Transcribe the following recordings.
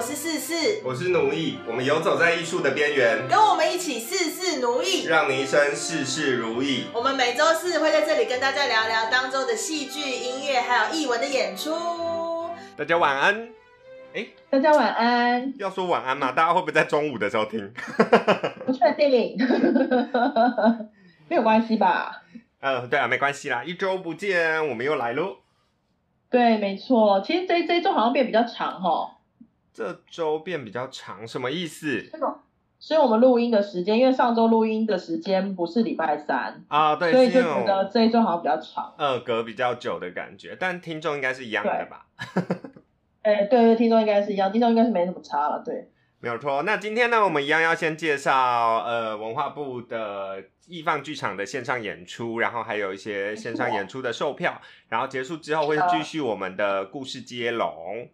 我是四四，我是奴役，我们游走在艺术的边缘，跟我们一起事事奴役，让你一生事事如意。我们每周四会在这里跟大家聊聊当周的戏剧、音乐还有艺文的演出。大家晚安。哎，大家晚安。要说晚安嘛？大家会不会在中午的时候听？不确定，没有关系吧？嗯，对啊，没关系啦。一周不见，我们又来喽。对，没错。其实这这周好像变比较长哈。这周变比较长，什么意思？这种，所以我们录音的时间，因为上周录音的时间不是礼拜三啊，对，所以就觉得这一周好像比较长，呃，隔比较久的感觉。但听众应该是一样的吧？哎，对对，听众应该是一样，听众应该是没什么差了，对。没有错。那今天呢，我们一样要先介绍呃文化部的艺放剧场的线上演出，然后还有一些线上演出的售票，然后结束之后会继续我们的故事接龙，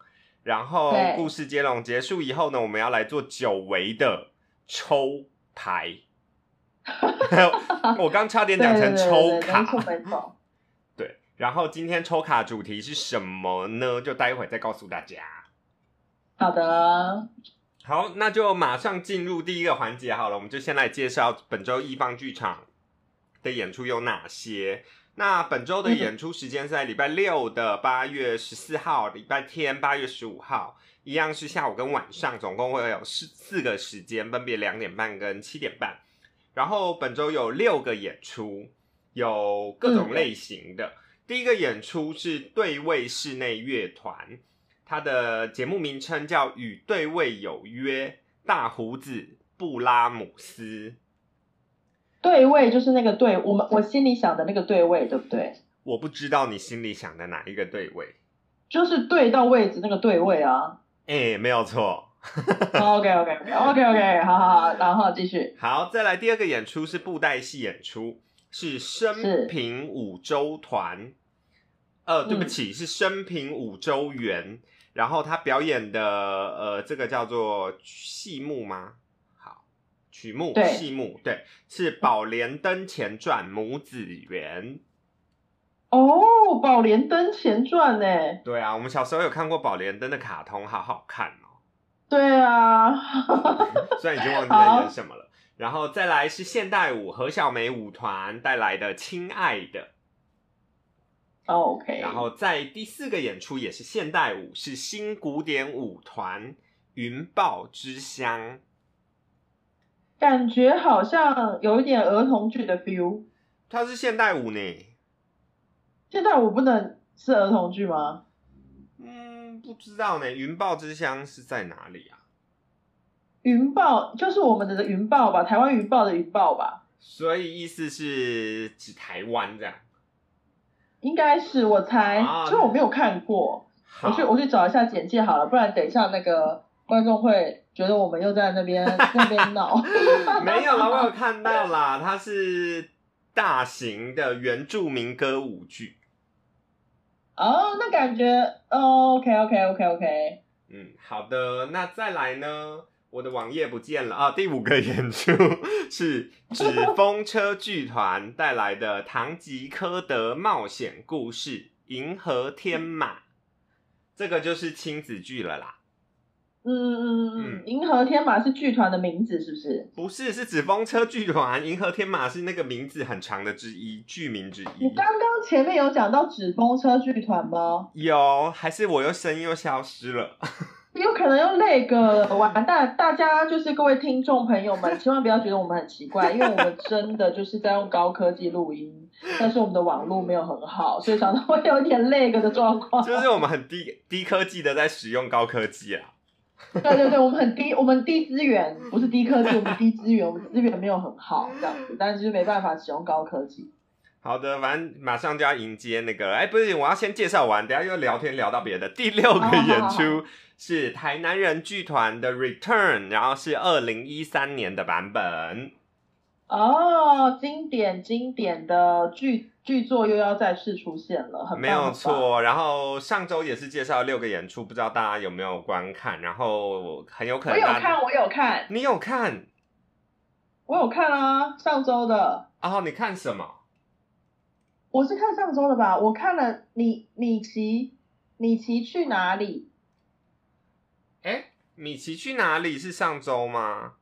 然后故事接龙结束以后呢，我们要来做久违的抽牌。我刚差点讲成抽卡，对，然后今天抽卡主题是什么呢？就待会再告诉大家。好的。好，那就马上进入第一个环节好了。我们就先来介绍本周一方剧场的演出有哪些。那本周的演出时间是在礼拜六的八月十四号，礼拜天八月十五号，一样是下午跟晚上，总共会有四四个时间，分别两点半跟七点半。然后本周有六个演出，有各种类型的。第一个演出是对位室内乐团。它的节目名称叫《与对位有约》，大胡子布拉姆斯。对位就是那个对，我们我心里想的那个对位，对不对？我不知道你心里想的哪一个对位，就是对到位置那个对位啊。哎，没有错。OK OK OK OK OK，好好好，然后继续。好，再来第二个演出是布袋戏演出，是生平五洲团。呃，对不起，是生平五洲园。然后他表演的呃，这个叫做戏目吗？好，曲目戏目对，是《宝莲灯前传》母子园。哦，《宝莲灯前传》呢？对啊，我们小时候有看过《宝莲灯》的卡通，好好看哦。对啊，虽然已经忘记在演什么了。然后再来是现代舞何小梅舞团带来的《亲爱的》。OK，然后在第四个演出也是现代舞，是新古典舞团云豹之乡，感觉好像有一点儿童剧的 feel。它是现代舞呢，现代舞不能是儿童剧吗？嗯，不知道呢。云豹之乡是在哪里啊？云豹就是我们的云豹吧，台湾云豹的云豹吧。所以意思是指台湾这样。应该是我猜，所以我没有看过。我去我去找一下简介好了，不然等一下那个观众会觉得我们又在那边 那边闹。没有啦，我有看到啦，它是大型的原住民歌舞剧。哦，那感觉哦，OK OK OK OK。嗯，好的，那再来呢？我的网页不见了啊！第五个演出是纸风车剧团带来的《唐吉诃德冒险故事》《银河天马》，这个就是亲子剧了啦。嗯嗯嗯嗯，银河天马是剧团的名字是不是？不是，是纸风车剧团，银河天马是那个名字很长的之一，剧名之一。你刚刚前面有讲到纸风车剧团吗？有，还是我又声音又消失了？有可能又那个完蛋，大家就是各位听众朋友们，千万不要觉得我们很奇怪，因为我们真的就是在用高科技录音，但是我们的网络没有很好，所以常常会有一点那个的状况。就是我们很低低科技的在使用高科技啊。对对对，我们很低，我们低资源，不是低科技，我们低资源，我们资源没有很好这样子，但是就没办法使用高科技。好的，反正马上就要迎接那个，哎，不是，我要先介绍完，等下又聊天聊到别的。第六个演出。是台南人剧团的 Return，然后是二零一三年的版本。哦，经典经典的剧剧作又要再次出现了，很没有错。然后上周也是介绍六个演出，不知道大家有没有观看？然后很有可能我有看，我有看，你有看？我有看啊，上周的。哦，你看什么？我是看上周的吧？我看了你，米奇，米奇去哪里？哎，米奇去哪里？是上周吗？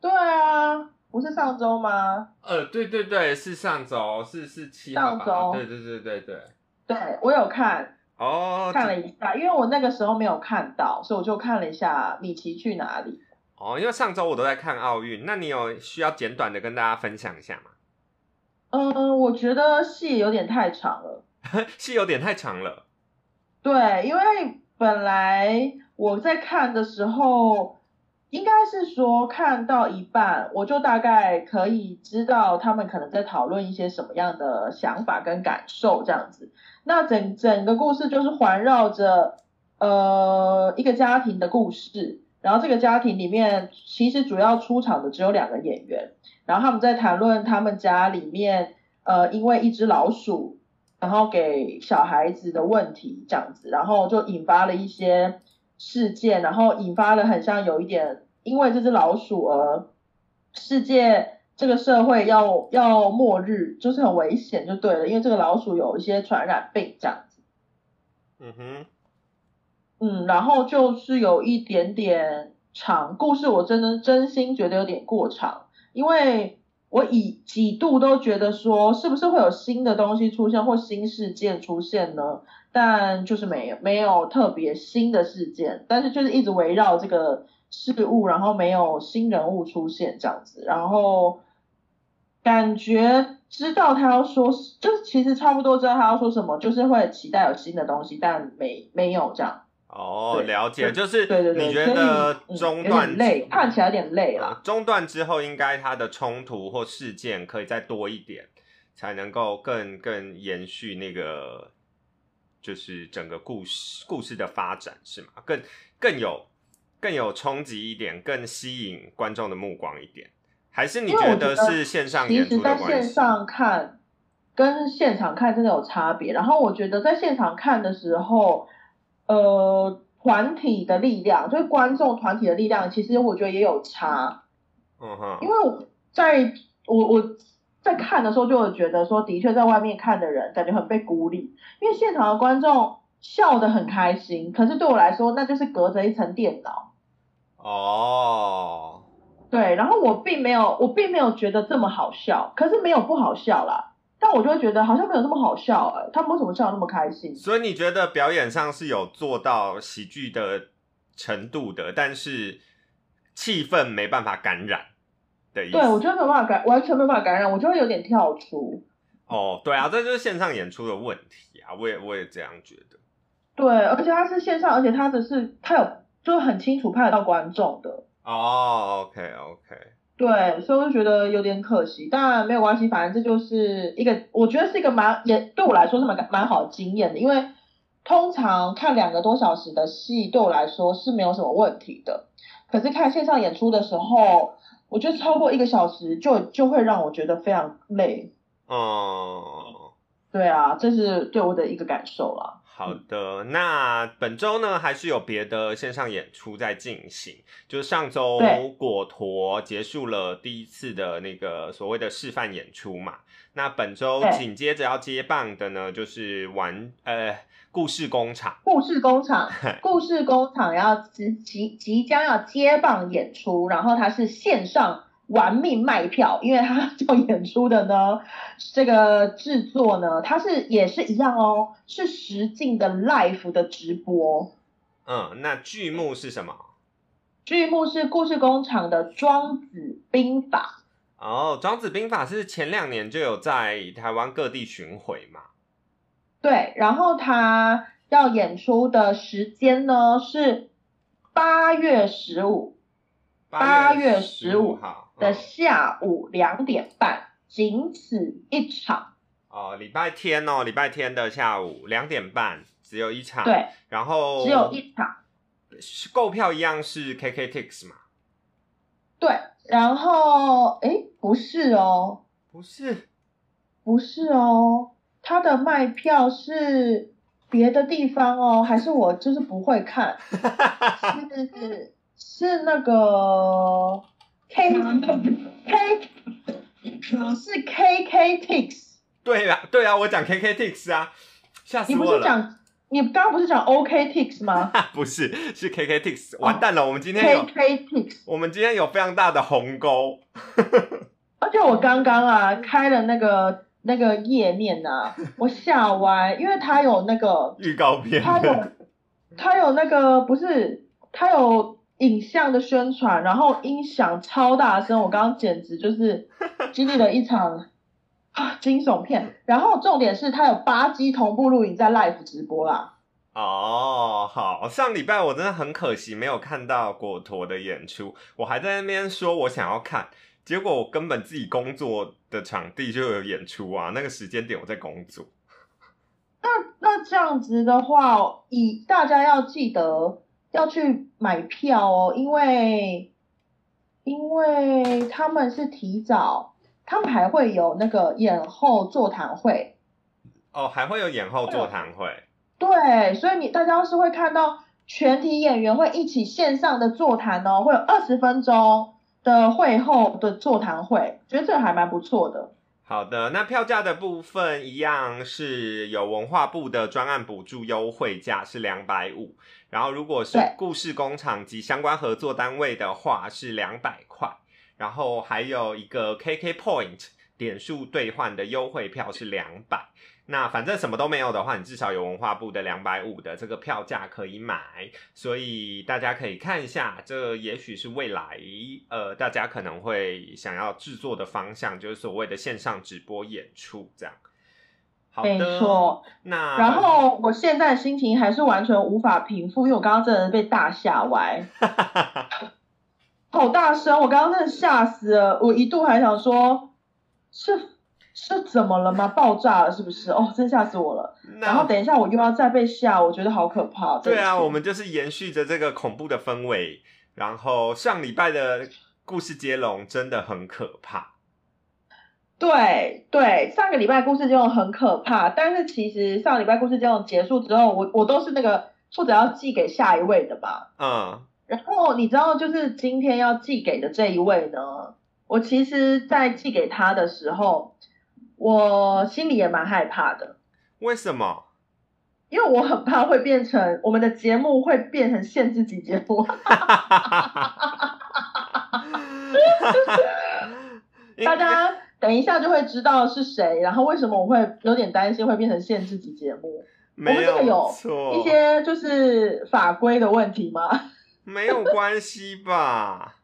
对啊，不是上周吗？呃，对对对，是上周，是是七号吧？上周对对对对对。对我有看，哦，看了一下，因为我那个时候没有看到，所以我就看了一下米奇去哪里。哦，因为上周我都在看奥运，那你有需要简短的跟大家分享一下吗？嗯，我觉得戏有点太长了。戏有点太长了。对，因为本来我在看的时候，应该是说看到一半，我就大概可以知道他们可能在讨论一些什么样的想法跟感受这样子。那整整个故事就是环绕着呃一个家庭的故事，然后这个家庭里面其实主要出场的只有两个演员，然后他们在谈论他们家里面呃因为一只老鼠。然后给小孩子的问题这样子，然后就引发了一些事件，然后引发了很像有一点，因为这只老鼠而世界这个社会要要末日，就是很危险就对了，因为这个老鼠有一些传染病这样子。嗯哼，嗯，然后就是有一点点长，故事我真的真心觉得有点过长，因为。我以几度都觉得说，是不是会有新的东西出现或新事件出现呢？但就是没有，没有特别新的事件，但是就是一直围绕这个事物，然后没有新人物出现这样子，然后感觉知道他要说，就是其实差不多知道他要说什么，就是会期待有新的东西，但没没有这样。哦，了解，就是对对对，你觉得中断累，看起来有点累了。中断之后，应该他的冲突或事件可以再多一点，才能够更更延续那个，就是整个故事故事的发展，是吗？更更有更有冲击一点，更吸引观众的目光一点，还是你觉得是线上演出的关系？线上看跟现场看真的有差别。然后我觉得在现场看的时候。呃，团体的力量，就是观众团体的力量，其实我觉得也有差。嗯哼。因为在我我在看的时候，就会觉得说，的确在外面看的人感觉很被孤立，因为现场的观众笑得很开心，可是对我来说，那就是隔着一层电脑。哦。对，然后我并没有，我并没有觉得这么好笑，可是没有不好笑啦。但我就会觉得好像没有那么好笑哎，他们为什么笑那么开心？所以你觉得表演上是有做到喜剧的程度的，但是气氛没办法感染的意思？对，我觉得没有办法感，完全没有办法感染，我就会有点跳出。哦，对啊，这就是线上演出的问题啊，我也我也这样觉得。对，而且他是线上，而且他只是他有就很清楚拍得到观众的。哦，OK OK。对，所以我就觉得有点可惜，当然没有关系，反正这就是一个，我觉得是一个蛮也对我来说是蛮蛮好的经验的，因为通常看两个多小时的戏对我来说是没有什么问题的，可是看线上演出的时候，我觉得超过一个小时就就会让我觉得非常累。哦，对啊，这是对我的一个感受啦。好的，那本周呢还是有别的线上演出在进行。就是上周果陀结束了第一次的那个所谓的示范演出嘛。那本周紧接着要接棒的呢，就是玩呃故事工厂。故事工厂，故事工厂要即即即将要接棒演出，然后它是线上。玩命卖票，因为他要演出的呢，这个制作呢，它是也是一样哦，是实境的 live 的直播。嗯，那剧目是什么？剧目是故事工厂的《庄子兵法》。哦，《庄子兵法》是前两年就有在台湾各地巡回嘛？对，然后他要演出的时间呢是八月十五，八月十五号。的下午两点半，仅此一场。哦，礼拜天哦，礼拜天的下午两点半，只有一场。对，然后只有一场。购票一样是 KKTix 嘛？对，然后哎，不是哦，不是，不是哦，他的卖票是别的地方哦，还是我就是不会看？是是那个。K K 是 K K Tix，对啊，对啊，我讲 K K Tix 啊，吓死我了。你不是讲你刚刚不是讲 OK Tix 吗 不是，是 KK Tix。完蛋了，我们今天有？KK Tix，我们今天有非常大的鸿沟。而且我刚刚啊开了那个那个页面呐、我吓歪，因为它有那个预告片它有它有那个不是它有影像的宣传，然后音响超大声，我刚刚简直就是 经历了一场啊惊悚片。然后重点是它有八 G 同步录影在 live 直播啦。哦，好，上礼拜我真的很可惜没有看到果陀的演出，我还在那边说我想要看，结果我根本自己工作的场地就有演出啊，那个时间点我在工作。那这样子的话，以大家要记得要去买票哦，因为因为他们是提早，他们还会有那个演后座谈会，哦，还会有演后座谈会。对，所以你大家是会看到全体演员会一起线上的座谈哦，会有二十分钟的会后的座谈会，觉得这个还蛮不错的。好的，那票价的部分一样是有文化部的专案补助优惠价是两百五，然后如果是故事工厂及相关合作单位的话是两百块，然后还有一个 KK Point 点数兑换的优惠票是两百。那反正什么都没有的话，你至少有文化部的两百五的这个票价可以买，所以大家可以看一下，这也许是未来呃大家可能会想要制作的方向，就是所谓的线上直播演出这样。好的，没错，那然后我现在心情还是完全无法平复，因为我刚刚真的被大吓歪，好大声，我刚刚真的吓死了，我一度还想说，是是怎么了吗？爆炸了是不是？哦，真吓死我了。然后等一下我又要再被吓，我觉得好可怕。对啊，我们就是延续着这个恐怖的氛围，然后上礼拜的故事接龙真的很可怕。对对，上个礼拜故事接龙很可怕，但是其实上礼拜故事接龙结束之后，我我都是那个负责要寄给下一位的吧。嗯，然后你知道，就是今天要寄给的这一位呢，我其实，在寄给他的时候，我心里也蛮害怕的，为什么？因为我很怕会变成我们的节目会变成限制级节目。大家等一下就会知道是谁，然后为什么我会有点担心会变成限制级节目？没我们这个有错，一些就是法规的问题吗？没有关系吧？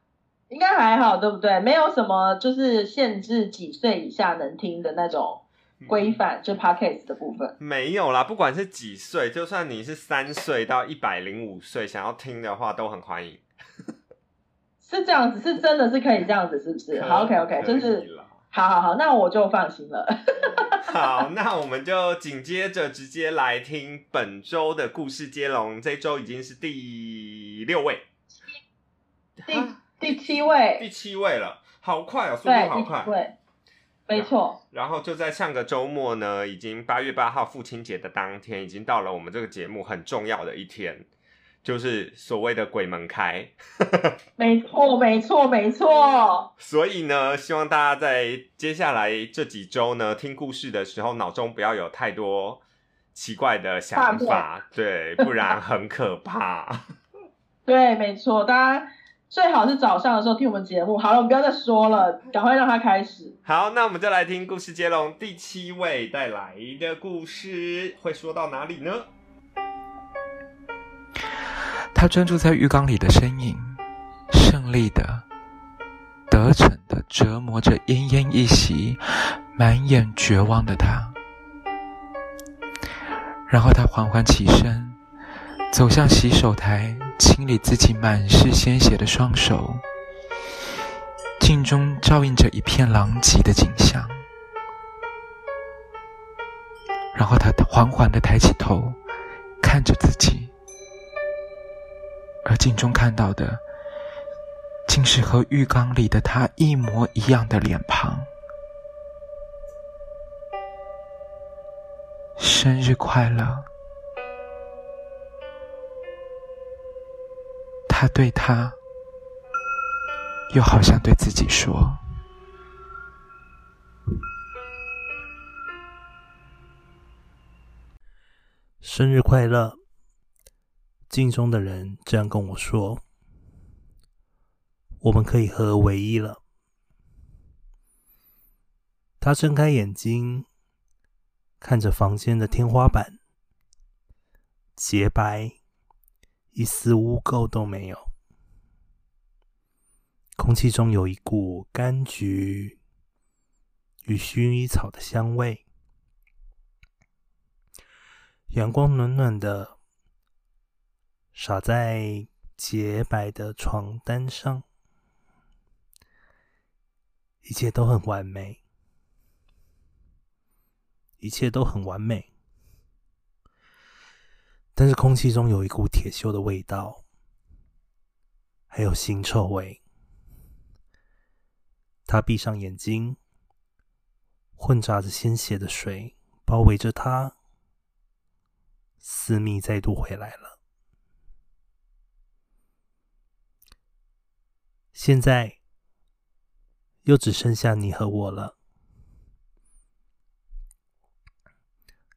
应该还好，对不对？没有什么就是限制几岁以下能听的那种规范，就 podcast 的部分。没有啦，不管是几岁，就算你是三岁到一百零五岁，想要听的话都很欢迎。是这样子，是真的是可以这样子，是不是？好，OK OK，可以就是好好好，那我就放心了。好，那我们就紧接着直接来听本周的故事接龙，这周已经是第六位，第啊第七位，第七位了，好快哦，速度，好快第七。位，没错，然后就在上个周末呢，已经八月八号父亲节的当天，已经到了我们这个节目很重要的一天，就是所谓的鬼门开。没错，没错，没错。所以呢，希望大家在接下来这几周呢，听故事的时候，脑中不要有太多奇怪的想法，对，不然很可怕。对，没错，大家最好是早上的时候听我们节目。好了，我们不要再说了，赶快让它开始。好，那我们就来听故事接龙第七位带来的故事，会说到哪里呢？他专注在浴缸里的身影，胜利的、得逞的折磨着奄奄一息、满眼绝望的他。然后他缓缓起身，走向洗手台，清理自己满是鲜血的双手。镜中照映着一片狼藉的景象。然后他缓缓地抬起头，看着自己。而镜中看到的，竟是和浴缸里的他一模一样的脸庞。生日快乐！他对他，又好像对自己说。生日快乐！镜中的人这样跟我说：“我们可以合而为一了。”他睁开眼睛，看着房间的天花板，洁白，一丝污垢都没有。空气中有一股柑橘与薰衣草的香味。阳光暖暖的洒在洁白的床单上，一切都很完美。一切都很完美，但是空气中有一股铁锈的味道，还有腥臭味。他闭上眼睛，混杂着鲜血的水包围着他，私密再度回来了。现在又只剩下你和我了。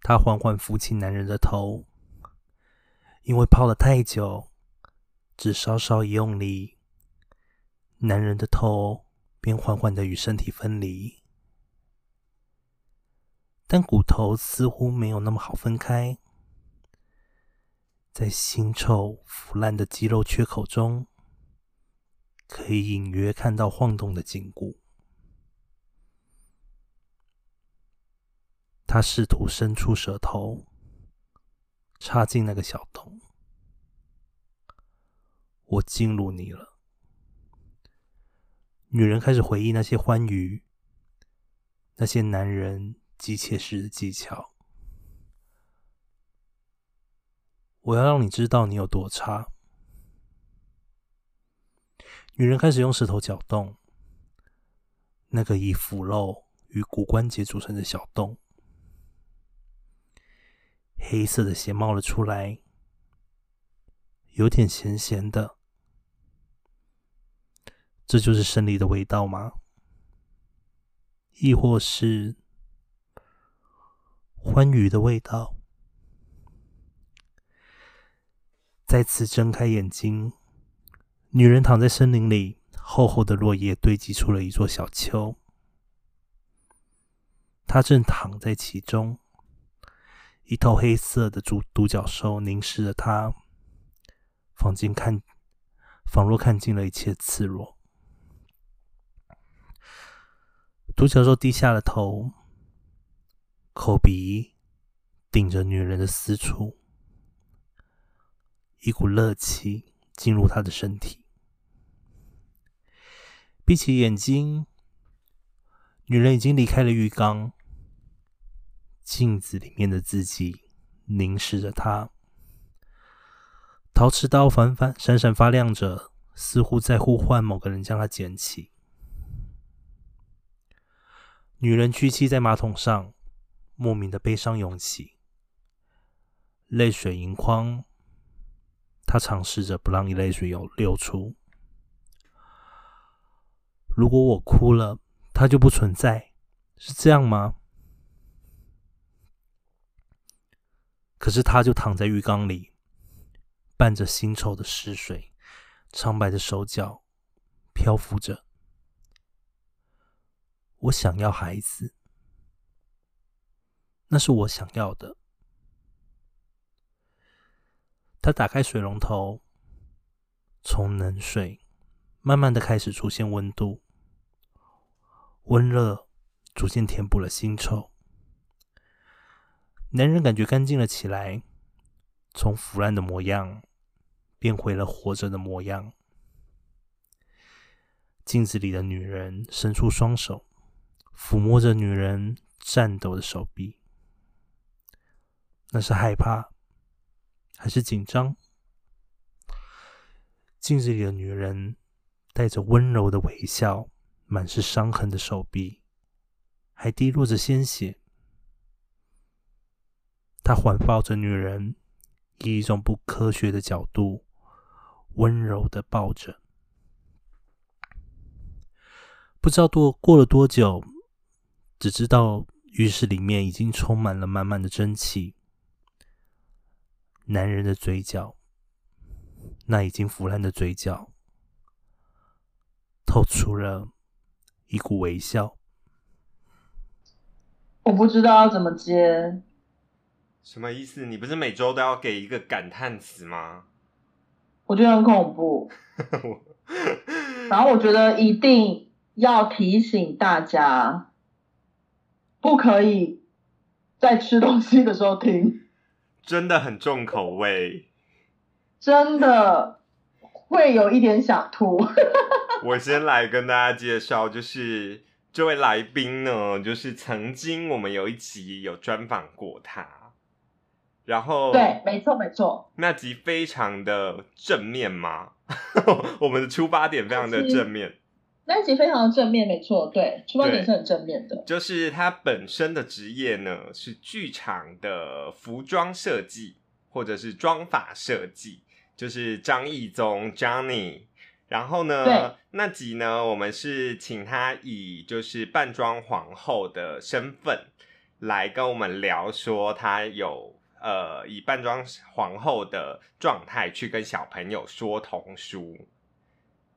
他缓缓扶起男人的头，因为泡了太久，只稍稍一用力，男人的头便缓缓的与身体分离。但骨头似乎没有那么好分开，在腥臭腐烂的肌肉缺口中，可以隐约看到晃动的筋骨。他试图伸出舌头，插进那个小洞。我进入你了。女人开始回忆那些欢愉，那些男人急切时的技巧。我要让你知道你有多差。女人开始用石头搅动那个以腐肉与骨关节组成的小洞。黑色的血冒了出来，有点咸咸的。这就是胜利的味道吗？亦或是欢愉的味道？再次睁开眼睛，女人躺在森林里，厚厚的落叶堆积出了一座小丘，她正躺在其中。一头黑色的独独角兽凝视着他，仿近看，仿若看尽了一切赤裸。独角兽低下了头，口鼻顶着女人的私处，一股热气进入她的身体。闭起眼睛，女人已经离开了浴缸。镜子里面的自己凝视着他，陶瓷刀反反闪闪发亮着，似乎在呼唤某个人将它捡起。女人屈膝在马桶上，莫名的悲伤涌起，泪水盈眶。她尝试着不让泪水有流出。如果我哭了，它就不存在，是这样吗？可是，他就躺在浴缸里，伴着腥臭的湿水，苍白的手脚漂浮着。我想要孩子，那是我想要的。他打开水龙头，从冷水慢慢的开始出现温度，温热逐渐填补了腥臭。男人感觉干净了起来，从腐烂的模样变回了活着的模样。镜子里的女人伸出双手，抚摸着女人颤抖的手臂。那是害怕，还是紧张？镜子里的女人带着温柔的微笑，满是伤痕的手臂还滴落着鲜血。他环抱着女人，以一种不科学的角度，温柔的抱着。不知道多过了多久，只知道浴室里面已经充满了满满的蒸汽。男人的嘴角，那已经腐烂的嘴角，透出了一股微笑。我不知道要怎么接。什么意思？你不是每周都要给一个感叹词吗？我觉得很恐怖。然后我觉得一定要提醒大家，不可以在吃东西的时候听，真的很重口味。真的会有一点想吐。我先来跟大家介绍，就是这位来宾呢，就是曾经我们有一集有专访过他，然后对，没错没错，那集非常的正面嘛，我们的出发点非常的正面，那集非常的正面，没错，对，出发点是很正面的。就是他本身的职业呢是剧场的服装设计或者是妆发设计，就是张艺宗 Johnny。然后呢，那集呢，我们是请他以就是扮装皇后的身份来跟我们聊，说他有呃以扮装皇后的状态去跟小朋友说童书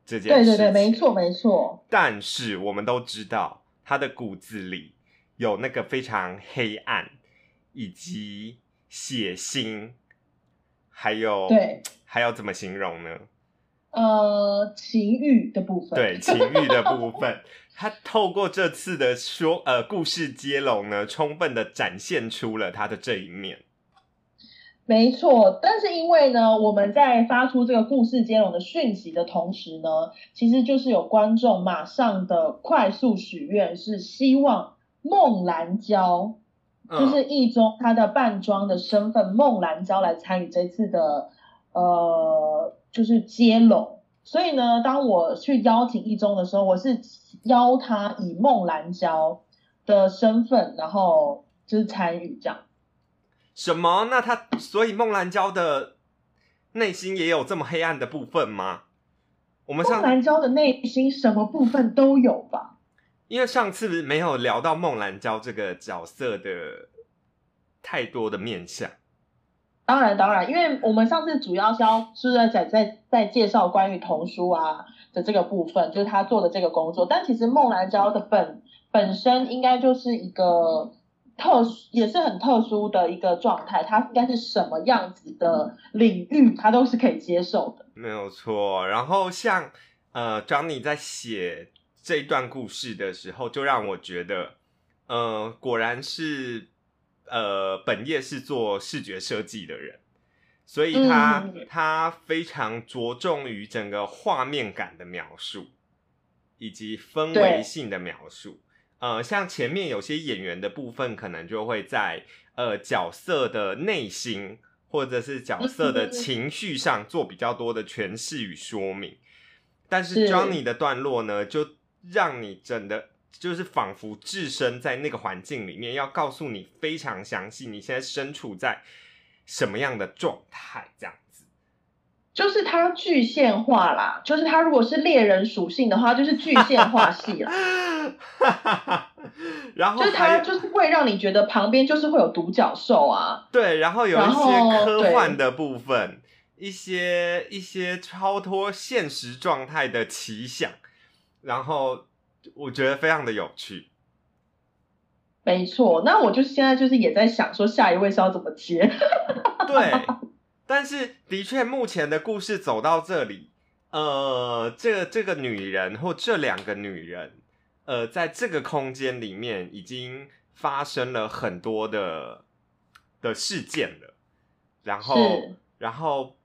这件事情。对对对，没错没错，但是我们都知道，他的骨子里有那个非常黑暗，以及血腥，还有对，还要怎么形容呢？呃，情欲的部分，对情欲的部分，他透过这次的说呃故事接龙呢，充分的展现出了他的这一面。没错，但是因为呢，我们在发出这个故事接龙的讯息的同时呢，其实就是有观众马上的快速许愿，是希望孟兰娇，嗯就是一中她的扮装的身份孟兰娇来参与这次的呃，就是接龙。所以呢，当我去邀请一中的时候，我是邀他以孟兰娇的身份，然后就是参与这样。什么？那他所以孟兰娇的内心也有这么黑暗的部分吗？我们孟上兰娇的内心什么部分都有吧？因为上次没有聊到孟兰娇这个角色的太多的面相。当然，当然，因为我们上次主要是要是在在在在介绍关于童书啊的这个部分，就是他做的这个工作。但其实孟兰娇的本本身应该就是一个特殊，也是很特殊的一个状态。它应该是什么样子的领域，他都是可以接受的。没有错。然后像呃，Johnny 在写这一段故事的时候，就让我觉得，呃，果然是呃本业是做视觉设计的人，所以他、嗯他非常着重于整个画面感的描述，以及氛围性的描述。呃，像前面有些演员的部分，可能就会在呃角色的内心或者是角色的嗯情绪上做比较多的诠释与说明。但是是 Johnny 的段落呢，就让你真的就是仿佛置身在那个环境里面，要告诉你非常详细，你现在身处在什么样的状态，这样子。就是它具现化啦，就是它如果是猎人属性的话，就是具现化系啦。然后就是它就是会让你觉得旁边就是会有独角兽啊，对，然后有一些科幻的部分，一些一些超脱现实状态的奇想，然后我觉得非常的有趣。没错。那我就是现在就是也在想说下一位是要怎么接，对，但是的确，目前的故事走到这里，呃，这个这个女人或这两个女人，呃，在这个空间里面已经发生了很多的的事件了，然后然后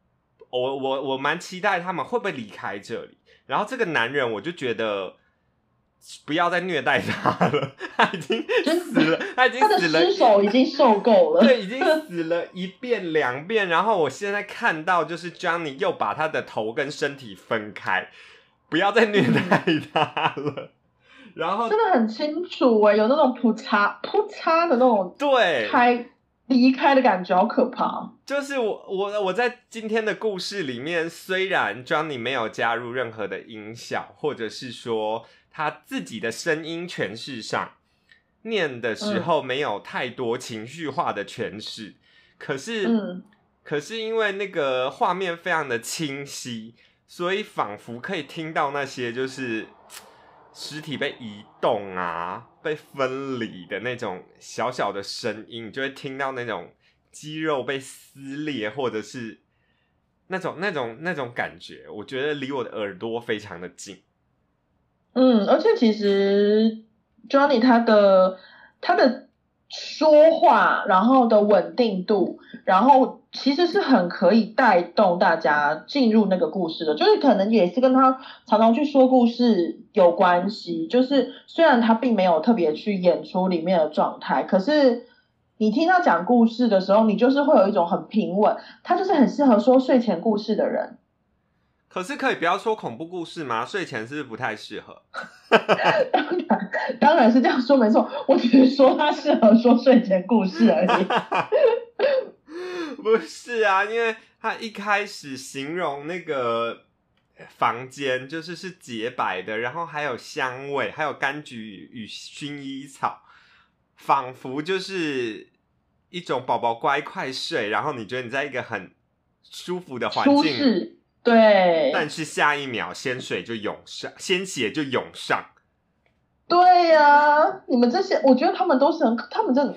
我我我蛮期待他们会不会离开这里，然后这个男人我就觉得。不要再虐待他了，他已经死了，他已经他的死了尸首已经受够了。对，已经死了一遍两遍，然后我现在看到就是 Johnny 又把他的头跟身体分开，不要再虐待他了。然后真的很清楚哎、有那种扑嚓扑嚓的那种对，开离开的感觉，好可怕。就是我我我在今天的故事里面，虽然 Johnny 没有加入任何的音效，或者是说他自己的声音诠释上念的时候没有太多情绪化的诠释，可是嗯，可是因为那个画面非常的清晰，所以仿佛可以听到那些就是尸体被移动啊、被分离的那种小小的声音，你就会听到那种肌肉被撕裂，或者是那种那种那种感觉。我觉得离我的耳朵非常的近。嗯，而且其实 Johnny 他的他的说话，然后的稳定度，然后其实是很可以带动大家进入那个故事的，就是可能也是跟他常常去说故事有关系。就是虽然他并没有特别去演出里面的状态，可是你听他讲故事的时候，你就是会有一种很平稳，他就是很适合说睡前故事的人。可是可以不要说恐怖故事吗？睡前是不是不太适合？当然，当然是这样说没错。我只是说他适合说睡前故事而已。不是啊，因为他一开始形容那个房间就是是洁白的，然后还有香味，还有柑橘与薰衣草，仿佛就是一种宝宝乖快睡，然后你觉得你在一个很舒服的环境，对，但是下一秒鲜水就涌上，鲜血就涌上。对呀、你们这些，我觉得他们都是很，他们真的，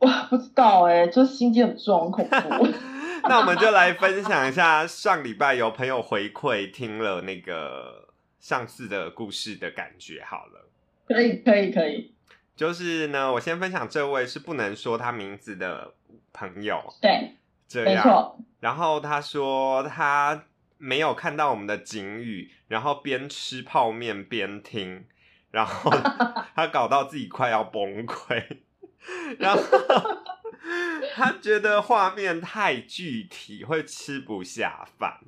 哇，不知道哎、就是心机很重，很恐怖。那我们就来分享一下上礼拜有朋友回馈听了那个上次的故事的感觉好了。可以，可以，可以。就是呢，我先分享这位是不能说他名字的朋友，对，这样。然后他说他没有看到我们的景语，然后边吃泡面边听，然后 他搞到自己快要崩溃，然后 他觉得画面太具体，会吃不下饭。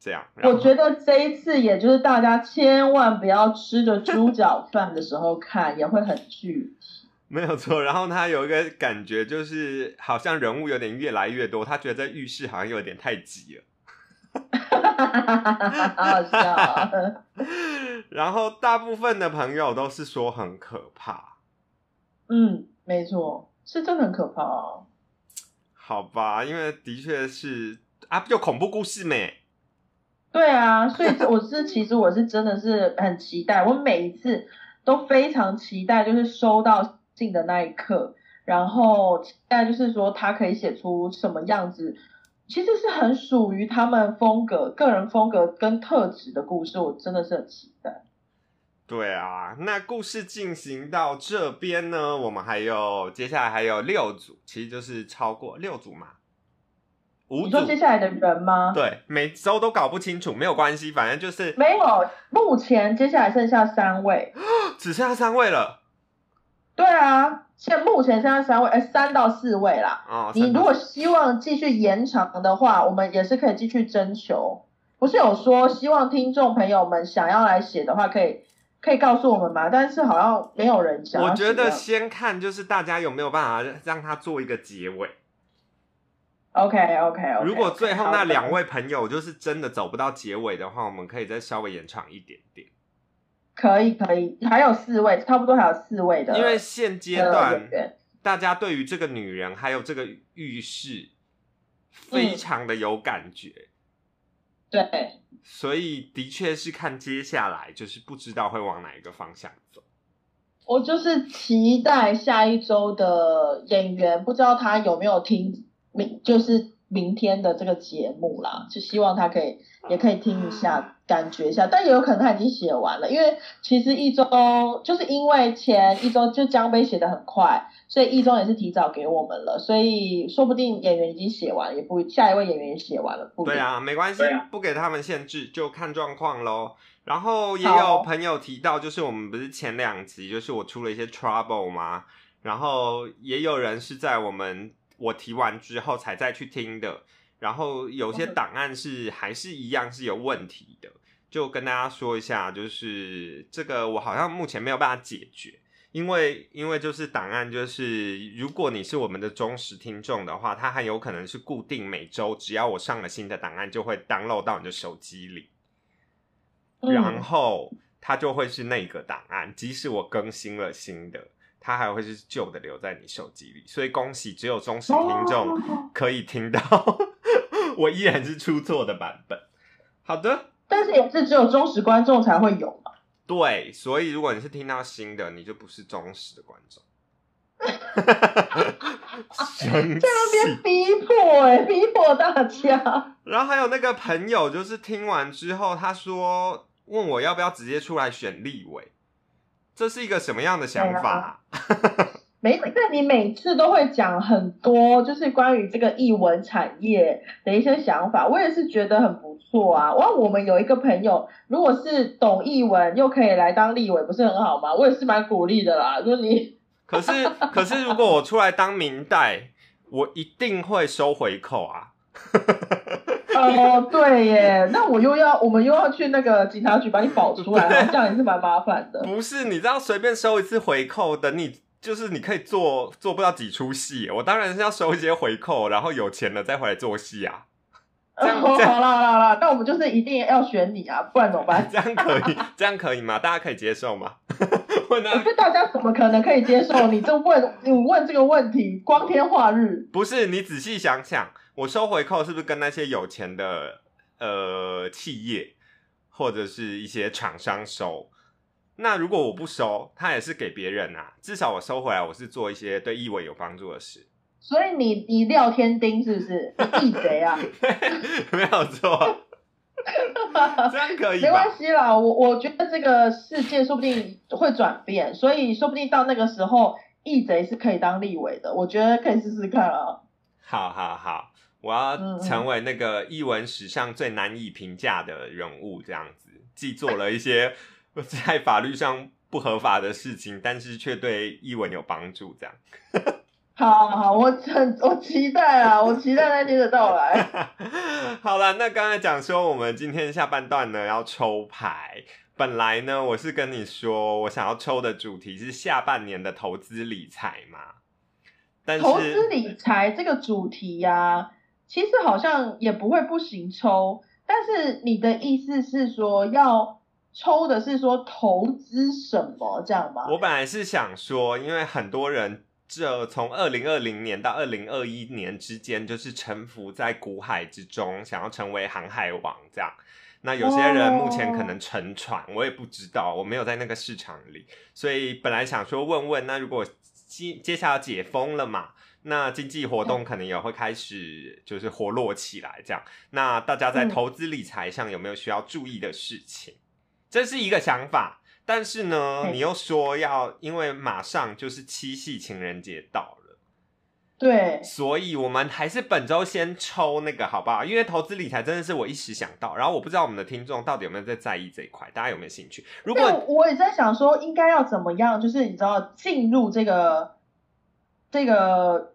这样，我觉得这一次，也就是大家千万不要吃着猪脚饭的时候看，也会很具体。没有错。然后他有一个感觉，就是好像人物有点越来越多，他觉得这浴室好像有点太挤了。好好笑啊、然后大部分的朋友都是说很可怕，嗯，没错，是真的很可怕哦。好吧？因为的确是啊，不就恐怖故事没？对啊，所以我是其实我是真的是很期待，我每一次都非常期待，就是收到信的那一刻，然后期待就是说他可以写出什么样子，其实是很属于他们风格、个人风格跟特质的故事，我真的是很期待。对啊，那故事进行到这边呢，我们还有接下来还有六组，其实就是超过六组嘛，五组你说。接下来的人吗？，对，每周都搞不清楚，没有关系，反正就是没有，目前接下来剩下三位。只剩下三位了对啊，现目前现在三位，哎，三到四位啦。哦。你如果希望继续延长的话，我们也是可以继续征求。不是有说希望听众朋友们想要来写的话，可以可以告诉我们吗？但是好像没有人想我觉得先看就是大家有没有办法让他做一个结尾。OK OK OK。如果最后那两位朋友就是真的走不到结尾的话，我们可以再稍微延长一点点。可以可以，还有四位，差不多还有四位的，因为现阶呃段大家对于这个女人还有这个浴室非常的有感觉，对，所以的确是看接下来就是不知道会往哪一个方向走。我就是期待下一周的演员，不知道他有没有听明，就是明天的这个节目啦，就希望他可以也可以听一下，感觉一下，但也有可能他已经写完了，因为其实一周就是因为前一周就江杯写的很快，所以一周也是提早给我们了，所以说不定演员已经写完，也不下一位演员也写完了，不对啊，没关系，不给他们限制，就看状况喽。然后也有朋友提到，就是我们不是前两集，就是我出了一些 trouble 吗？然后也有人是在我们我提完之后才再去听的，然后有些档案是还是一样是有问题的，就跟大家说一下，就是这个我好像目前没有办法解决。因为因为就是档案，就是如果你是我们的忠实听众的话，它很有可能是固定每周，只要我上了新的档案，就会 download 到你的手机里，嗯然后它就会是那个档案，即使我更新了新的，它还会是旧的留在你手机里。所以恭喜，只有忠实听众哦可以听到，我依然是出错的版本。好的，但是也是只有忠实观众才会有嘛。对，所以如果你是听到新的，你就不是忠实的观众。在那边。逼迫哎、逼迫大家。然后还有那个朋友，就是听完之后，他说问我要不要直接出来选立委，这是一个什么样的想法？每但你每次都会讲很多，就是关于这个译文产业的一些想法，我也是觉得很不错啊。哇，我们有一个朋友，如果是懂译文又可以来当立委，不是很好吗？我也是蛮鼓励的啦。如果你 可是可是如果我出来当明代，我一定会收回扣啊！哦，对耶，那我又要我们又要去那个警察局把你保出来，对这样也是蛮麻烦的。不是，你知道随便收一次回扣，等你就是你可以做做不到几出戏，我当然是要收一些回扣，然后有钱了再回来做戏啊，这样哦，好啦好啦好啦，那我们就是一定要选你啊，不然怎么办？这样可以，这样可以吗？大家可以接受吗？问他我觉得大家怎么可能可以接受你这问你问这个问题，光天化日。不是，你仔细想想，我收回扣是不是跟那些有钱的呃企业或者是一些厂商收？那如果我不收，他也是给别人啊。至少我收回来，我是做一些对艺文有帮助的事，所以你你廖天丁是不是？你义贼啊？没有错。这样可以没关吧？系啦，我我觉得这个世界说不定会转变，所以说不定到那个时候，义贼是可以当立委的，我觉得可以试试看啊。好好好，我要成为那个译文史上最难以评价的人物，这样子，既做了一些 在法律上不合法的事情，但是却对译文有帮助，这样。好好好，我很我期待啊，我期待那天的到来。好了，那刚才讲说我们今天下半段呢要抽牌。本来呢，我是跟你说，我想要抽的主题是下半年的投资理财嘛。但是投资理财这个主题呀、其实好像也不会不行抽，但是你的意思是说要抽的是说投资什么这样吗？我本来是想说，因为很多人这从二零二零年到二零二一年之间，就是沉浮在股海之中，想要成为航海王这样。那有些人目前可能沉船，我也不知道，我没有在那个市场里，所以本来想说问问，那如果接接下来解封了嘛，那经济活动可能也会开始就是活络起来，这样。那大家在嗯投资理财上有没有需要注意的事情？这是一个想法。但是呢，嗯你又说要，因为马上就是七夕情人节到了，对，所以我们还是本周先抽那个好不好？因为投资理财真的是我一时想到，然后我不知道我们的听众到底有没有在在意这一块，大家有没有兴趣？如果我也在想说，应该要怎么样，就是你知道进入这个这个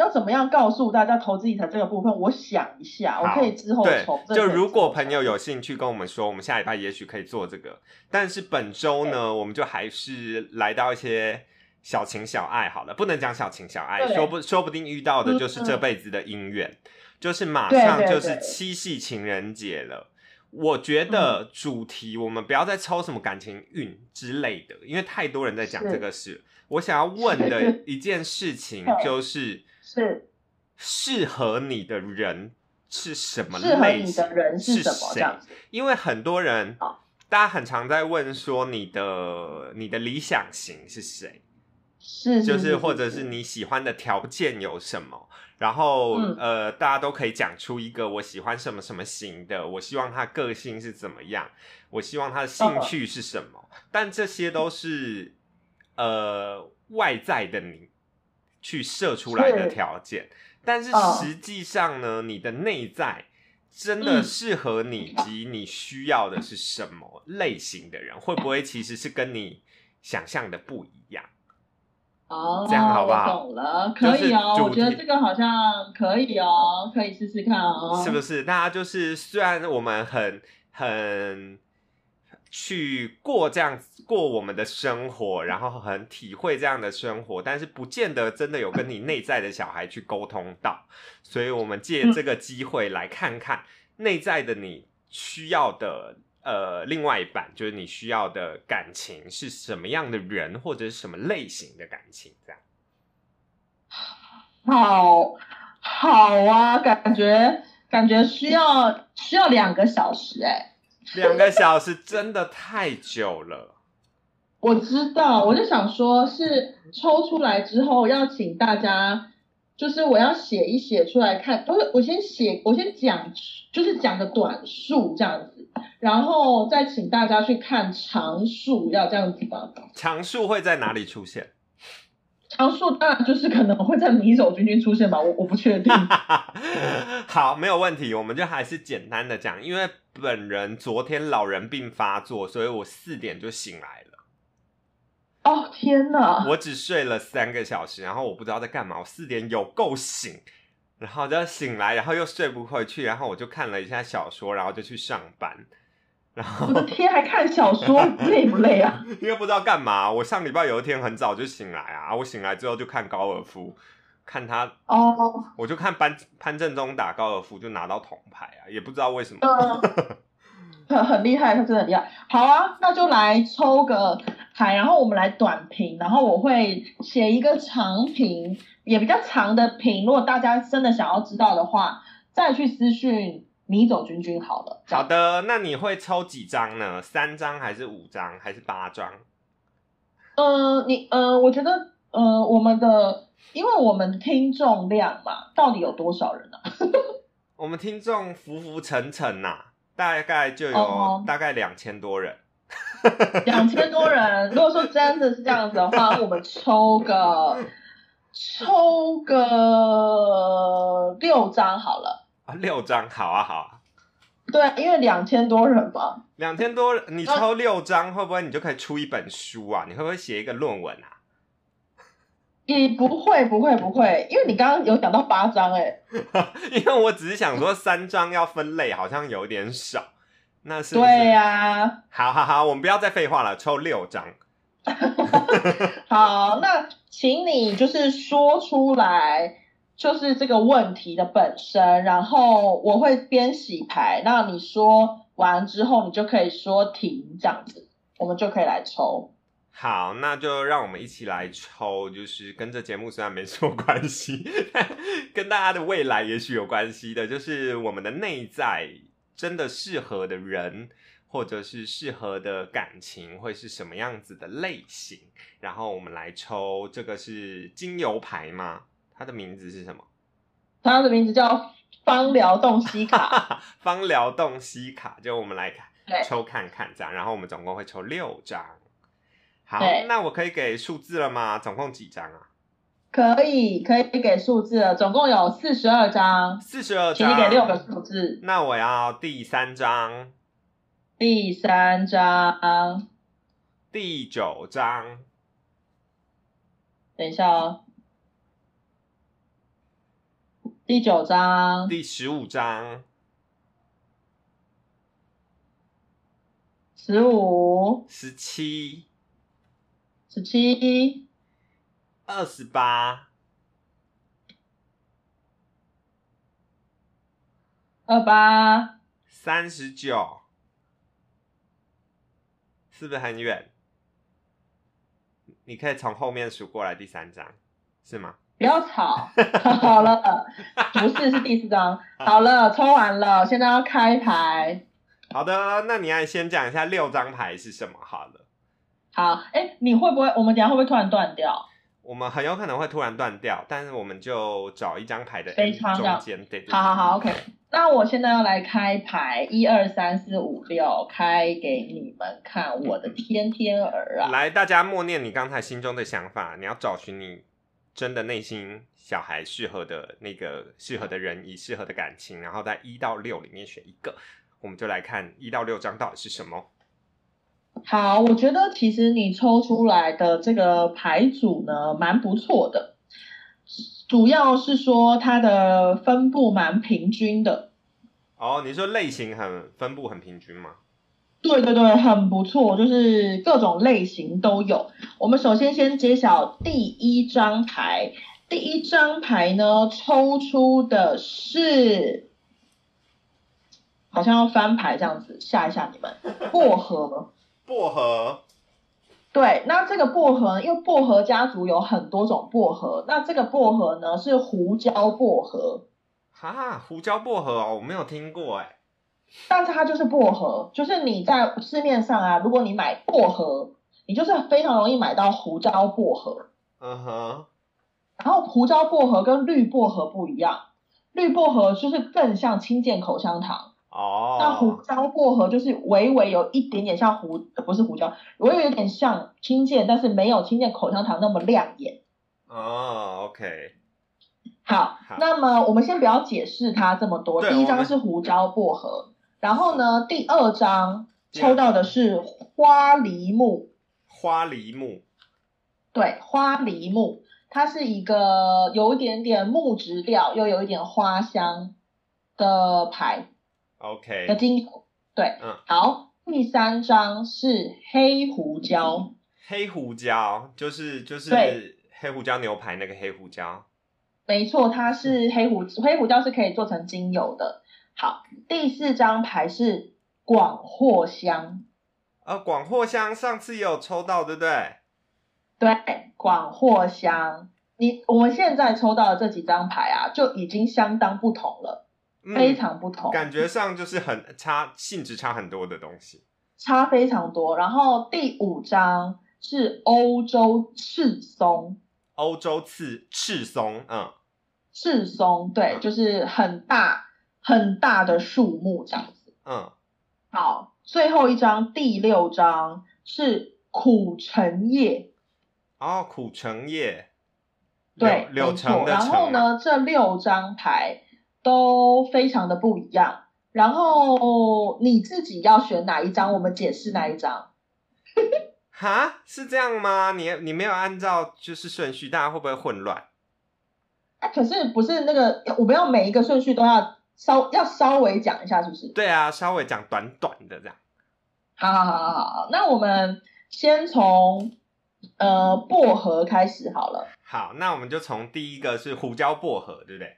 要怎么样告诉大家投资理财这个部分，我想一下，我可以之后对抽。，这就如果朋友有兴趣跟我们说，我们下礼拜也许可以做这个。但是本周呢，我们就还是来到一些小情小爱好了，不能讲小情小爱，说不说不定遇到的就是这辈子的姻缘，就是马上就是七夕情人节了。我觉嗯得主题我们不要再抽什么感情运之类的，因为太多人在讲这个事。我想要问的一件事情就是，是。适合你的人是什么适合类型？你的人是是什么这谁？样子？因为很多人好，大家很常在问说你的你的理想型是谁，是就是或者是你喜欢的条件有什么，然后、嗯。呃，大家都可以讲出一个我喜欢什么什么型的，我希望他个性是怎么样，我希望他的兴趣是什么，但这些都是呃外在的你去设出来的是条件，但是嗯实际上呢，你的内在。真的嗯适合你及你需要的是什么类型的人？会不会其实是跟你想象的不一样？哦，这样好不好懂了，可以哦，我觉得题这个好像可以哦，可以试试看哦。是不是？大家就是虽然我们很很去过这样子过我们的生活，然后很体会这样的生活，但是不见得真的有跟你内在的小孩去沟通到，所以我们借这个机会来看看内在的你需要的呃另外一半，就是你需要的感情是什么样的人，或者是什么类型的感情，这样。好，好啊，感觉感觉需要需要两个小时哎、两个小时真的太久了。我知道，我就想说，是抽出来之后要请大家，就是我要写一写出来看，不是我先写，我先讲，就是讲个短数这样子，然后再请大家去看长数，要这样子吗？长数会在哪里出现？长数当然就是可能会在米走君君出现吧，我我不确定。好，没有问题，我们就还是简单的讲，因为本人昨天老人病发作，所以我四点就醒来了。哦天哪！我只睡了三个小时，然后我不知道在干嘛，我四点有够醒，然后就醒来，然后又睡不回去，然后我就看了一下小说，然后就去上班，然后我的天，还看小说，累不累啊？因为不知道干嘛，我上礼拜有一天很早就醒来啊，我醒来之后就看高尔夫，看他，哦，我就看潘潘正中打高尔夫就拿到铜牌啊，也不知道为什么。嗯，很很厉害，他真的很厉害。好啊，那就来抽个牌，然后我们来短评，然后我会写一个长评，也比较长的评。如果大家真的想要知道的话，再去私讯米走君君好了。好的，那你会抽几张呢？三张还是五张还是八张？呃，你呃，我觉得呃，我们的，因为我们听众量嘛，到底有多少人啊？我们听众浮浮沉沉呐、大概就有、哦大概两千多人。两千多人，如果说真的是这样子的话，我们抽个抽个六张好了。啊，六张，好啊，好啊，对，因为两千多人嘛。两千多人，哦你抽六张，会不会你就可以出一本书啊？你会不会写一个论文啊？也不会，不会，不会，因为你刚刚有讲到八张，哎，因为我只是想说三张要分类，好像有点少。那是对呀、好好好，我们不要再废话了，抽六张。好，那请你就是说出来，就是这个问题的本身，然后我会边洗牌，那你说完之后，你就可以说停，这样子，我们就可以来抽。好，那就让我们一起来抽，就是跟这节目虽然没什么关系，但跟大家的未来也许有关系的，就是我们的内在真的适合的人，或者是适合的感情会是什么样子的类型。然后我们来抽，这个是精油牌吗？它的名字是什么？它的名字叫芳疗洞悉卡，芳疗洞悉卡，就我们来抽看看这样，然后我们总共会抽六张。好，那我可以给数字了吗？总共几张啊？可以可以给数字了，总共有四十二张，四十二张。请你给六个数字。那我要第三张、第三张，第九张、等一下哦，第九张，第十五张、十五、十七、十七、二十八、二八、三十九，是不是很远？你可以从后面数过来，第三张是吗？不要吵，好了，不是是第四张，好了，抽完了，现在要开牌。好的，那你要先讲一下六张牌是什么好了。好，哎，你会不会？我们等下会不会突然断掉？我们很有可能会突然断掉，但是我们就找一张牌的非常中间，对对对好好好，OK。那我现在要来开牌，一二三四五六，开给你们看，我的天天儿啊！来，大家默念你刚才心中的想法，你要找寻你真的内心小孩适合的那个适合的人，以适合的感情，然后在一到六里面选一个，我们就来看一到六张到底是什么。好，我觉得其实你抽出来的这个牌组呢，蛮不错的，主要是说它的分布蛮平均的。哦，你说类型很分布很平均吗？对对对，很不错，就是各种类型都有。我们首先先揭晓第一张牌，第一张牌呢抽出的是好像要翻牌这样子吓一吓你们。薄荷，薄荷，对，那这个薄荷，因为薄荷家族有很多种薄荷，那这个薄荷呢是胡椒薄荷，哈，胡椒薄荷哦，我没有听过哎。但是它就是薄荷，就是你在市面上啊，如果你买薄荷，你就是非常容易买到胡椒薄荷。嗯哼，然后胡椒薄荷跟绿薄荷不一样，绿薄荷就是更像清健口香糖，哦，那胡椒薄荷就是微微有一点点像胡，呃不是胡椒，微微有点像清健，但是没有清健口香糖那么亮眼。哦，OK，好好，那么我们先不要解释它这么多。第一张是胡椒薄荷，然后呢，第二张抽到的是花梨木，花梨木，对，花梨木，它是一个有一点点木质调，又有一点花香的牌。的 OK，精油。对，嗯好，第三张是黑胡椒，黑胡椒就是就是对黑胡椒牛排那个黑胡椒。没错，它是黑胡黑胡椒是可以做成精油的。好，第四张牌是广藿香。呃，广藿香上次也有抽到，对不对？对，广藿香，你我们现在抽到的这几张牌啊，就已经相当不同了，嗯非常不同，感觉上就是很差，性质差很多的东西。差非常多。然后第五张是欧洲赤松，欧洲赤赤松，嗯，赤松，对，就是很大很大的树木这样子。嗯，好，最后一张第六张是苦橙叶，哦，苦橙叶，对，柳柳没错。然橙的橙然，后呢，这六张牌都非常的不一样。然后你自己要选哪一张，我们解释哪一张。哈，是这样吗？你你没有按照就是顺序，大家会不会混乱？哎，可是不是那个，我们要每一个顺序都要稍要稍微讲一下，是不是？对啊，稍微讲短短的这样。好好好好好，那我们先从呃薄荷开始好了。好，那我们就从第一个是胡椒薄荷，对不对？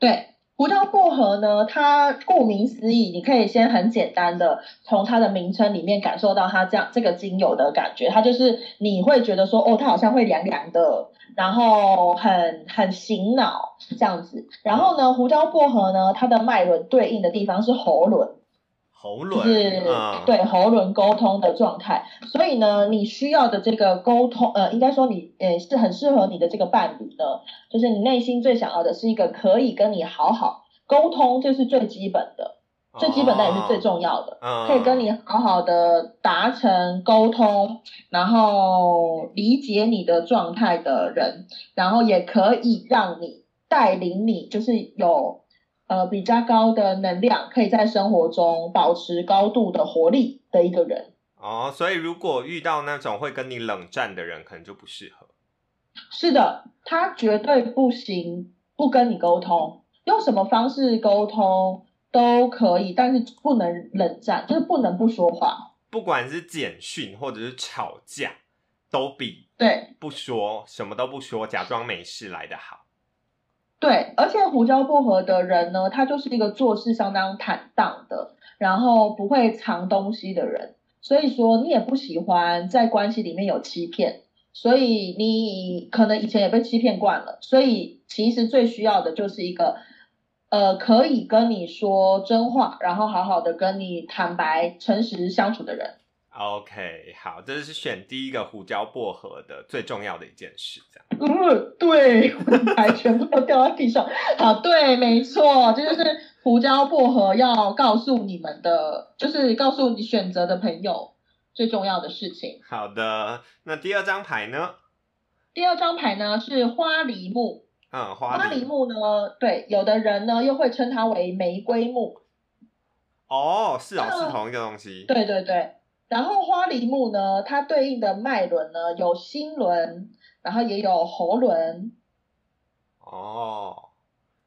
对，胡椒薄荷呢，它顾名思义，你可以先很简单的从它的名称里面感受到它这样这个精油的感觉，它就是你会觉得说，哦，它好像会凉凉的，然后很很醒脑这样子。然后呢，胡椒薄荷呢，它的脉轮对应的地方是喉轮。就喉轮，是、嗯，对喉轮沟通的状态，所以呢，你需要的这个沟通，呃，应该说你呃是很适合你的这个伴侣的，就是你内心最想要的是一个可以跟你好好沟通，这是最基本的，最基本的也是最重要的，嗯，可以跟你好好的达成沟通，然后理解你的状态的人，然后也可以让你带领你，就是有呃比较高的能量，可以在生活中保持高度的活力的一个人。哦，所以如果遇到那种会跟你冷战的人，可能就不适合。是的，他绝对不行，不跟你沟通，用什么方式沟通都可以，但是不能冷战，就是不能不说话。不管是简讯或者是吵架，都比对不说什么都不说，假装没事来的好。对，而且胡椒薄荷的人呢，他就是一个做事相当坦荡的，然后不会藏东西的人，所以说你也不喜欢在关系里面有欺骗，所以你可能以前也被欺骗惯了，所以其实最需要的就是一个。呃，可以跟你说真话，然后好好的跟你坦白、诚实相处的人。OK，好，这是选第一个胡椒薄荷的最重要的一件事，这样。嗯，对，牌全部都掉在地上。好，对，没错，这就是胡椒薄荷要告诉你们的，就是告诉你选择的朋友最重要的事情。好的，那第二张牌呢？第二张牌呢是花梨木，嗯，花花梨木呢，对，有的人呢又会称它为玫瑰木，哦，是哦，嗯是同一个东西。对对对。然后花梨木呢，它对应的脉轮呢有心轮，然后也有喉轮，哦，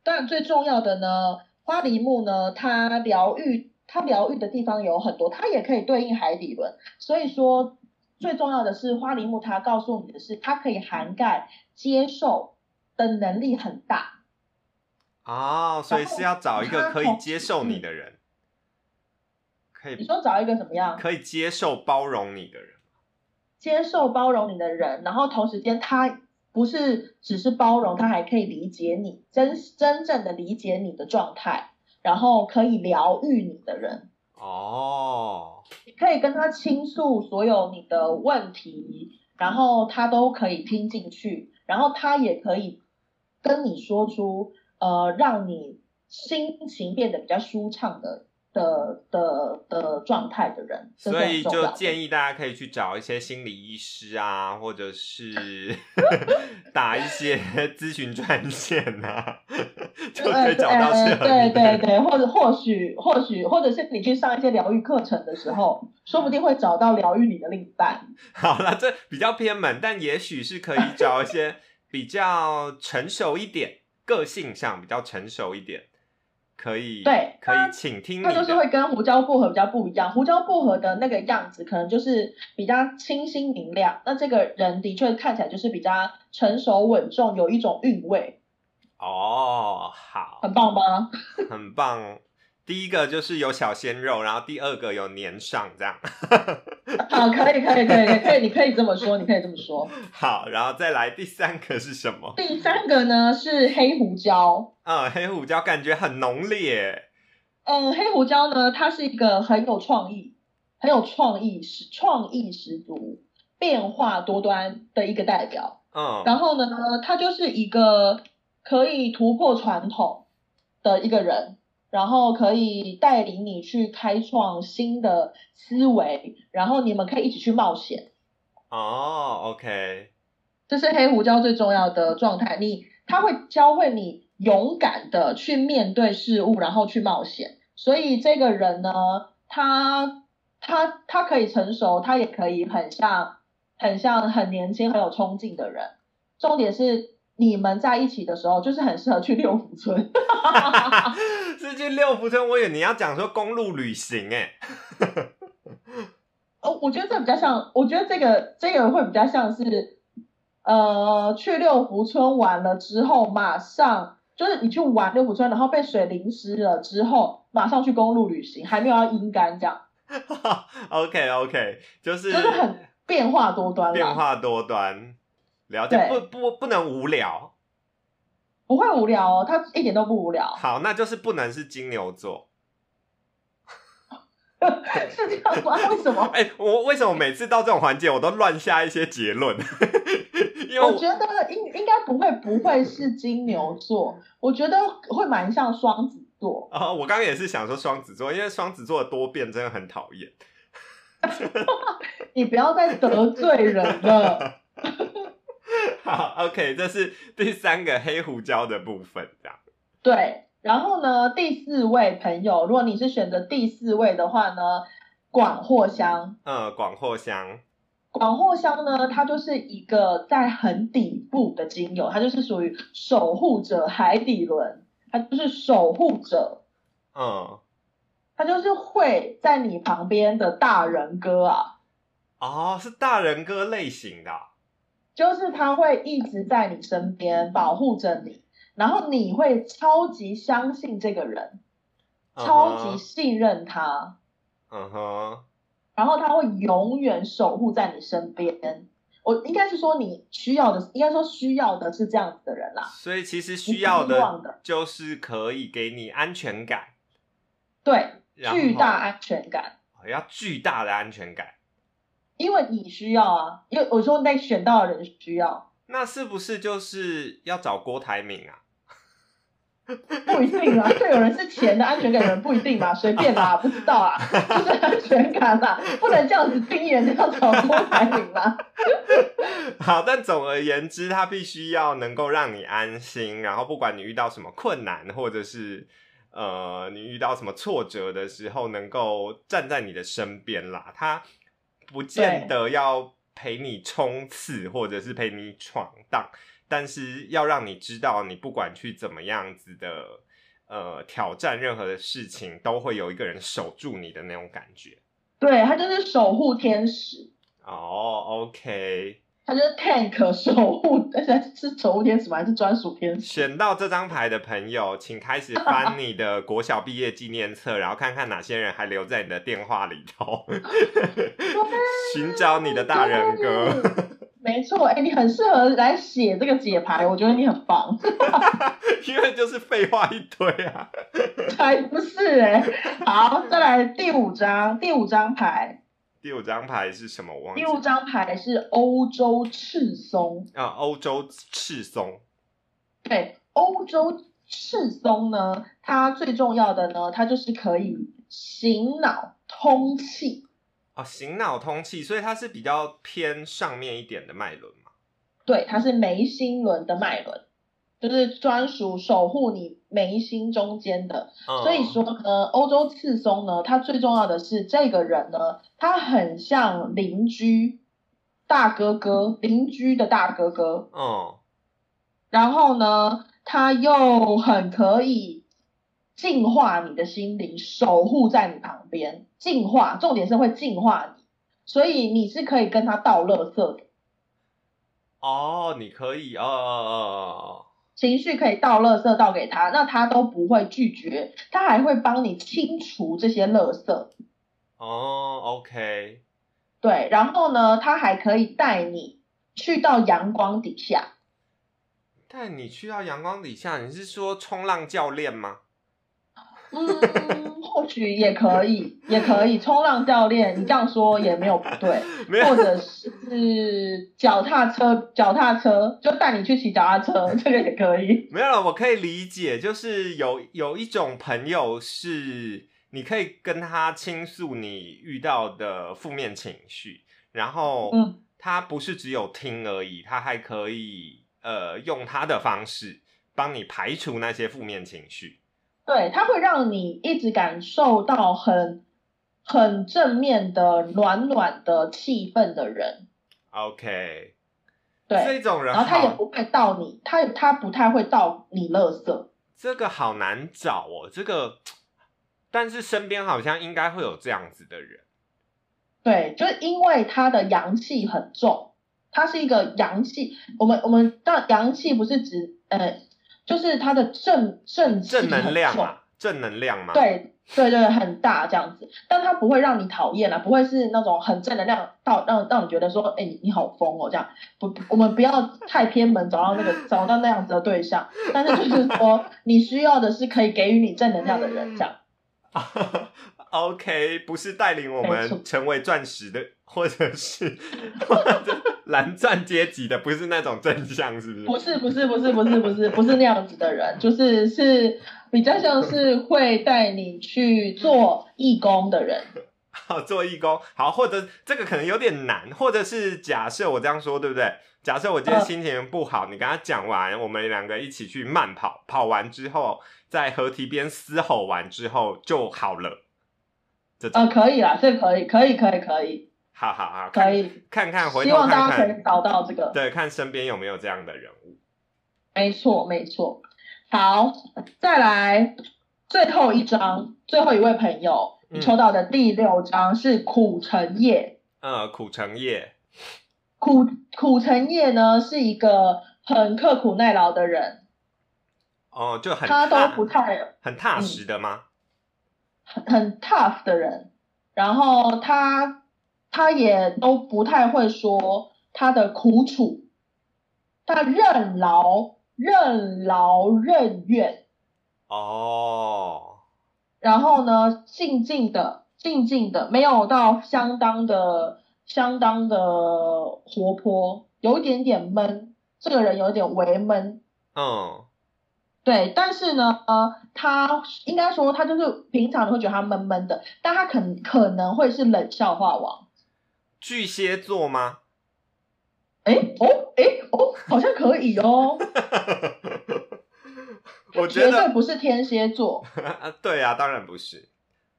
但最重要的呢，花梨木呢，它疗愈，它疗愈的地方有很多，它也可以对应海底轮。所以说，最重要的是花梨木，它告诉你的是，它可以涵盖接受的能力很大。哦，所以是要找一个可以接受你的人。可以你说找一个怎么样？可以接受包容你的人。接受包容你的人，然后同时间他不是只是包容，他还可以理解你，真真正的理解你的状态，然后可以疗愈你的人，哦，你可以跟他倾诉所有你的问题，然后他都可以听进去，然后他也可以跟你说出呃让你心情变得比较舒畅的的的的状态的人，所以就建议大家可以去找一些心理医师啊，或者是 打一些 咨询专线啊，就可以找到适合呃你的。对对对，或者或许或许或者是你去上一些疗愈课程的时候，说不定会找到疗愈你的另一半。好了，这比较偏门，但也许是可以找一些比较成熟一点，个性上比较成熟一点，可以对可以请听你它就是的。会跟胡椒薄荷比较不一样，胡椒薄荷的那个样子可能就是比较清新明亮，那这个人的确看起来就是比较成熟稳重，有一种韵味，哦，好，很棒吧？很棒。第一个就是有小鲜肉，然后第二个有年上，这样好，可以可以可以可以可以，你可以这么说，你可以这么说。好，然后再来第三个是什么？第三个呢是黑胡椒，嗯，黑胡椒感觉很浓烈，嗯，黑胡椒呢，它是一个很有创意、很有创意、十创意十足、变化多端的一个代表。嗯，然后呢，他就是一个可以突破传统的一个人，然后可以带领你去开创新的思维，然后你们可以一起去冒险。哦，OK，这是黑胡椒最重要的状态。你他会教会你勇敢的去面对事物，然后去冒险。所以这个人呢，他他他可以成熟，他也可以很像很像很年轻、很有冲劲的人。重点是你们在一起的时候，就是很适合去六福村。是去六福村，我以为你要讲说公路旅行，哎，哦，我觉得这比较像，我觉得这个这个会比较像是，呃，去六福村玩了之后，马上就是你去玩六福村，然后被水淋湿了之后，马上去公路旅行，还没有要阴干这样，OK OK，就是就是很变化多端啦，变化多端，了解，不不不能无聊。不会无聊哦，他一点都不无聊，好，那就是不能是金牛座。是这样吗？为什么？哎、我为什么每次到这种环节我都乱下一些结论？因为我觉得应应该不会不会是金牛座，我觉得会蛮像双子座。啊、我刚刚也是想说双子座，因为双子座的多变真的很讨厌。你不要再得罪人了。好，OK，这是第三个黑胡椒的部分，这样。对，然后呢，第四位朋友，如果你是选择第四位的话呢，广藿香。嗯，广藿香，广藿香呢，它就是一个在很底部的精油，它就是属于守护者海底轮，它就是守护者，嗯，它就是会在你旁边的大人哥啊，哦，是大人哥类型的啊、就是他会一直在你身边保护着你，然后你会超级相信这个人，超级信任他。嗯哼，然后他会永远守护在你身边。我应该是说你需要的，应该说需要的是这样子的人啦。所以其实需要的就是可以给你安全感，对，巨大安全感，要巨大的安全感。因为你需要啊，因为我说那选到的人需要，那是不是就是要找郭台铭啊？不一定啊，就有人是钱的安全感，有人不一定嘛，随便啦，不知道啊，就是安全感啦，不能这样子定义人家要找郭台铭啦。好，但总而言之，他必须要能够让你安心，然后不管你遇到什么困难，或者是呃你遇到什么挫折的时候，能够站在你的身边啦。它不见得要陪你冲刺，或者是陪你闯荡，但是要让你知道，你不管去怎么样子的呃挑战任何的事情，都会有一个人守住你的那种感觉。对他就是守护天使，哦，OK，他就是 tank 守护，而且是守护天使吗？还是专属天使？选到这张牌的朋友，请开始翻你的国小毕业纪念册，然后看看哪些人还留在你的电话里头，寻找你的大人哥。没错，哎、你很适合来写这个解牌，我觉得你很棒。因为就是废话一堆啊。才不是哎、好，再来第五张，第五张牌，第五张牌是什么？我忘记第五张牌是欧洲赤松。啊，欧洲赤松。对，欧洲赤松呢，它最重要的呢，它就是可以醒脑通气。啊，醒脑通气，所以它是比较偏上面一点的脉轮嘛。对，它是眉心轮的脉轮，就是专属守护你眉心中间的。嗯、所以说呢，欧洲赤松呢，它最重要的是这个人呢，他很像邻居大哥哥，邻居的大哥哥。嗯，然后呢，他又很可以净化你的心灵，守护在你旁边，净化，重点是会净化你，所以你是可以跟他倒垃圾的，哦，你可以，哦哦哦哦，情绪可以倒垃圾倒给他，那他都不会拒绝，他还会帮你清除这些垃圾。哦，OK，对，然后呢，他还可以带你去到阳光底下。带你去到阳光底下，你是说冲浪教练吗？嗯，或许也可以，也可以。冲浪教练，你这样说也没有不对，没有或者是脚踏车，脚踏车就带你去骑脚踏车，这个也可以。没有了，我可以理解，就是有有一种朋友是你可以跟他倾诉你遇到的负面情绪，然后嗯，他不是只有听而已，他还可以呃用他的方式帮你排除那些负面情绪。对，它会让你一直感受到很很正面的暖暖的气氛的人。OK，对，这种人然后他也，不会倒你，他他不太会倒你垃圾。这个好难找哦，这个，但是身边好像应该会有这样子的人。对，就是因为他的阳气很重，他是一个阳气。我们我们当阳气不是指呃，就是他的正正气正能量嘛，正能量嘛。，对对对，很大这样子，但他不会让你讨厌啊，不会是那种很正能量到让让你觉得说，哎，你你好疯哦这样。不，我们不要太偏门，找到那个 找到那样子的对象，但是就是说，你需要的是可以给予你正能量的人这样。OK，不是带领我们成为钻石的，或者是 蓝钻阶级的，不是那种正向，是不是？不是不是不是不是不是不是那样子的人，就是是比较像是会带你去做义工的人。好，做义工，好，或者这个可能有点难，或者是假设我这样说，对不对？假设我今天嗯心情不好，你跟他讲完，我们两个一起去慢跑，跑完之后在河堤边嘶吼完之后就好了。这种，呃，可以啦，这可以可以可以可以好好好，可以，看看回希头看望大家可以，找到这个。对，看身边有没有这样的人物。没错没错。好，再来最后一张，最后一位朋友，你嗯抽到的第六张是苦橙叶。呃，苦橙叶，苦苦橙叶呢是一个很刻苦耐劳的人，哦，就很他都不太很踏实的吗？很很 tough 的人，然后他他也都不太会说他的苦楚，他任劳任劳任怨，哦，然后呢，静静的静静的，没有到相当的相当的活泼，有一点点闷，这个人有点微闷，嗯，对，但是呢，呃，他应该说他就是平常你会觉得他闷闷的，但他可可能会是冷笑话王。巨蟹座吗？哎哦哎哦，好像可以哦。我觉得，不是天蝎座，对啊，当然不是。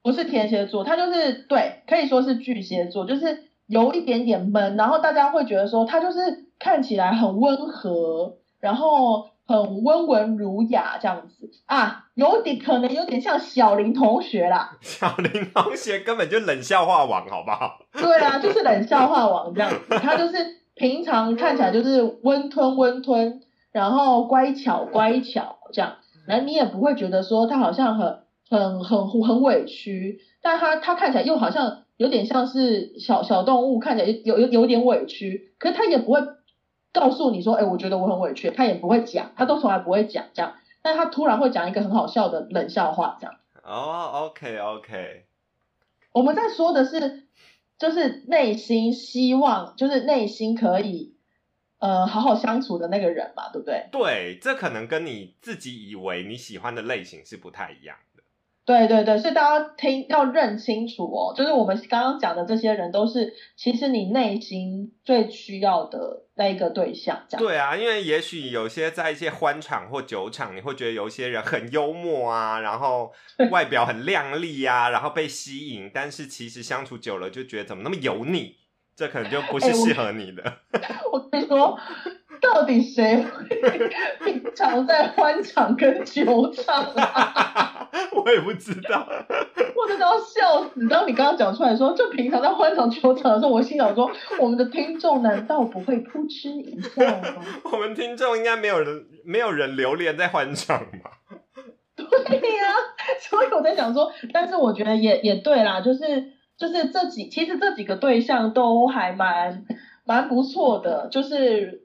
不是天蝎座，他就是对，可以说是巨蟹座，就是有一点点闷，然后大家会觉得说他就是看起来很温和，然后很温文儒雅这样子啊，有点可能有点像小林同学啦。小林同学根本就冷笑话王，好不好？对啊，就是冷笑话王这样子，他就是平常看起来就是温吞温吞，然后乖巧乖巧这样，然后你也不会觉得说他好像很很很很委屈，但他他看起来又好像有点像是小小动物，看起来有有有点委屈，可是他也不会告诉你说，哎，我觉得我很委屈，他也不会讲，他都从来不会讲这样，但他突然会讲一个很好笑的冷笑话这样。哦，OK OK，我们在说的是，就是内心希望，就是内心可以呃好好相处的那个人嘛，对不对？对，这可能跟你自己以为你喜欢的类型是不太一样的。对对对，所以大家听要认清楚哦，就是我们刚刚讲的这些人都是，其实你内心最需要的那一个对象，这样。对啊，因为也许有些在一些欢场或酒场，你会觉得有一些人很幽默啊，然后外表很靓丽啊，然后被吸引，但是其实相处久了就觉得怎么那么油腻，这可能就不是适合你的。我跟你说，到底谁会 平常在欢场跟酒场啊？我也不知道。我真的要笑死！当你刚刚讲出来说，就平常在欢场球场的时候，我心想说，我们的听众难道不会扑哧一笑吗？我们听众应该没有人没有人留恋在欢场吧？对呀、所以我在想说，但是我觉得也也对啦，就是就是这几其实这几个对象都还蛮蛮不错的，就是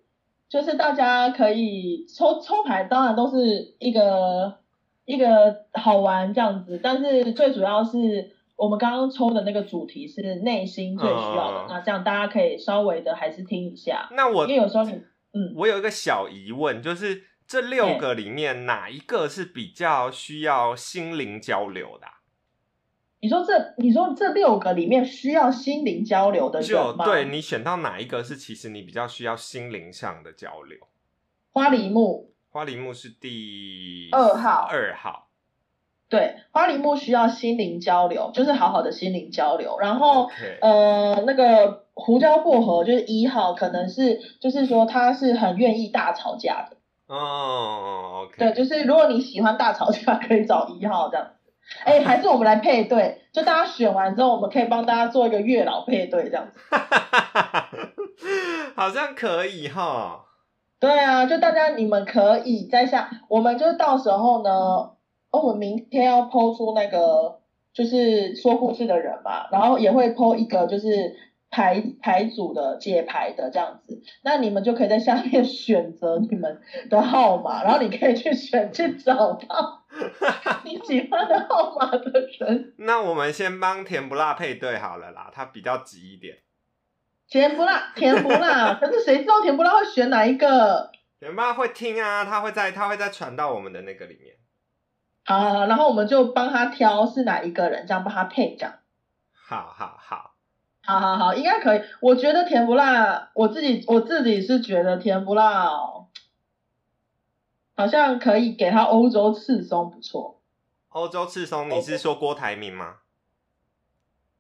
就是大家可以抽抽牌，当然都是一个一个好玩这样子，但是最主要是我们刚刚抽的那个主题是内心最需要的，嗯那这样大家可以稍微的还是听一下，那我因为有时候你嗯。我有一个小疑问，就是这六个里面哪一个是比较需要心灵交流的啊、你说这你说这六个里面需要心灵交流的就？对你选到哪一个是其实你比较需要心灵上的交流？花梨木，花梨木是第二号二号。对，花梨木需要心灵交流，就是好好的心灵交流。然后呃，那个胡椒薄荷就是一号，可能是就是说他是很愿意大吵架的。哦对，就是如果你喜欢大吵架，可以找一号这样子。哎，还是我们来配对，就大家选完之后，我们可以帮大家做一个月老配对这样子。好像可以哈。对啊，就大家你们可以在下，我们就到时候呢，哦，我们明天要抛出那个就是说故事的人嘛，然后也会抛一个就是牌牌组的解牌的这样子，那你们就可以在下面 选择你们的号码，然后你可以去选去找到 你喜欢的号码的人。那我们先帮甜不辣配对好了啦，他比较急一点。甜不辣，甜不辣，可是谁知道甜不辣会选哪一个？甜不辣会听啊，他会在他会再传到我们的那个里面。好好好，然后我们就帮他挑是哪一个人，这样帮他配这样。好好好，好好好，应该可以。我觉得甜不辣，我自己我自己是觉得甜不辣、哦，好像可以给他欧洲赤松不错。欧洲赤松，你是说郭台铭吗？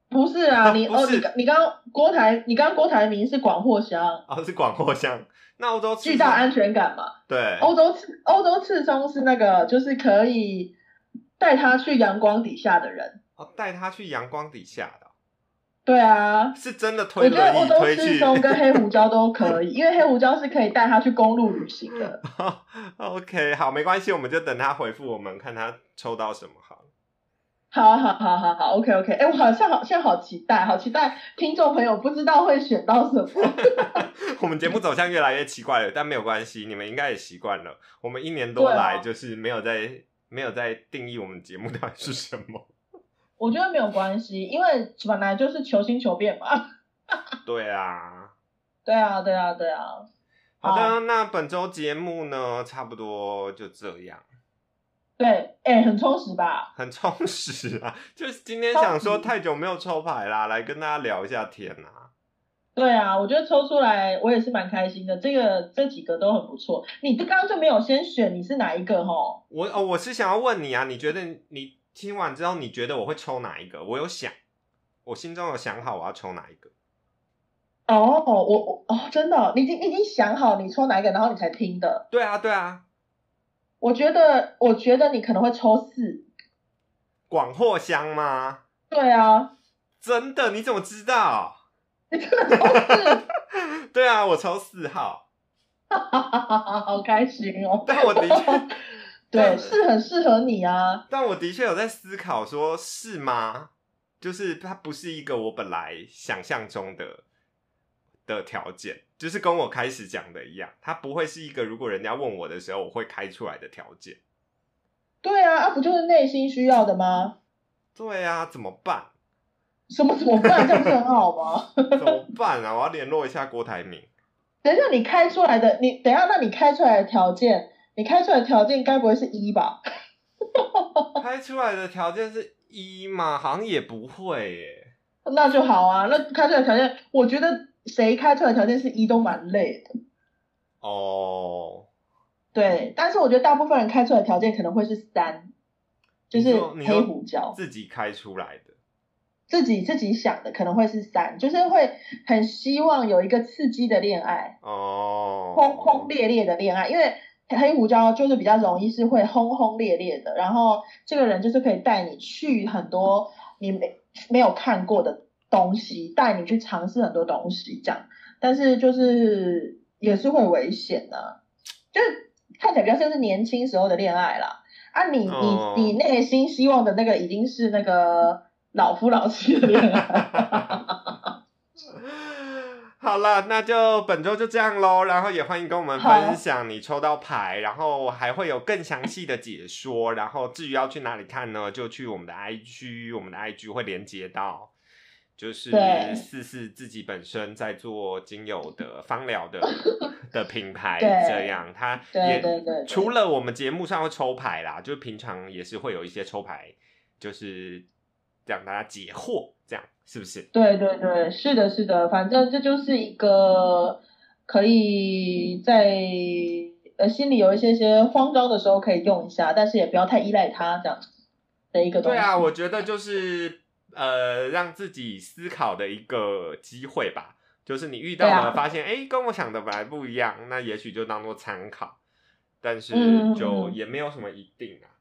不是啊，你 不是哦，你你刚刚郭台，你刚刚郭台铭是广藿香，哦，是广藿香。那欧洲赤松巨大安全感嘛。对，欧洲赤欧洲赤松是那个，就是可以带他去阳光底下的人。哦，带他去阳光底下的，对啊，是真的我推觉得欧洲轮椅推去。赤松跟黑胡椒都可以，因为黑胡椒是可以带他去公路旅行的。OK，好，没关系，我们就等他回复我们，看他抽到什么好了。好好好好好，OK OK，哎，我好像好现在好期待，好期待听众朋友不知道会选到什么。我们节目走向越来越奇怪了，但没有关系，你们应该也习惯了。我们一年多来就是没有在没有在定义我们节目到底是什么。我觉得没有关系，因为本来就是求新求变嘛。对啊，对啊，对啊，对啊。好的，好那本周节目呢，差不多就这样，对，哎，很充实吧？很充实啊。就是今天想说太久没有抽牌啦，来跟大家聊一下天啊。对啊，我觉得抽出来我也是蛮开心的，这个这几个都很不错。你刚刚就没有先选你是哪一个吼？我哦，我是想要问你啊，你觉得你听完之后，你觉得我会抽哪一个？我有想，我心中有想好我要抽哪一个。哦，我我哦，真的哦、你已经你已经想好你抽哪一个，然后你才听的。对啊，对啊，我觉得，我觉得你可能会抽四。广藿香吗？对啊，真的？你怎么知道？你真的抽四？对啊，我抽四号，好开心哦！但我的确，对，是很适合你啊。但我的确有在思考，说是吗？就是它不是一个我本来想象中的的条件，就是跟我开始讲的一样，它不会是一个如果人家问我的时候我会开出来的条件。对啊，啊不就是内心需要的吗？对啊，怎么办？什么怎么办？这样不是很好吗？怎么办啊？我要联络一下郭台铭。等一下，你开出来的，你等一下，那你开出来的条件，你开出来的条件该不会是一吧？开出来的条件是一吗？好像也不会耶。那就好啊。那开出来的条件，我觉得谁开出来的条件是一都蛮累的。哦，对，但是我觉得大部分人开出来的条件可能会是三，就是黑胡椒。自己开出来的。自己自己想的可能会是三，就是会很希望有一个刺激的恋爱，哦，轰轰烈烈的恋爱，因为黑胡椒就是比较容易是会轰轰烈烈的，然后这个人就是可以带你去很多你没没有看过的东西，带你去尝试很多东西这样，但是就是也是会危险的、就是看起来比较像是年轻时候的恋爱啦。啊你，你哦你你内心希望的那个已经是那个老夫老妻的恋爱。好了，那就本周就这样喽。然后也欢迎跟我们分享你抽到牌，然后还会有更详细的解说。然后至于要去哪里看呢，就去我们的 IG，我们的 IG 会连接到，就是对四四自己本身在做精油的芳疗的 的品牌，对这样它对也对对对除了我们节目上会抽牌啦，就平常也是会有一些抽牌，就是让大家解惑，这样是不是？对对对，是的，是的，反正这就是一个可以在呃心里有一些些慌张的时候可以用一下，但是也不要太依赖它这样的一个东西。对啊，我觉得就是呃，让自己思考的一个机会吧。就是你遇到了，发现哎、诶跟我想的本来不一样，那也许就当做参考，但是就嗯也没有什么一定啊。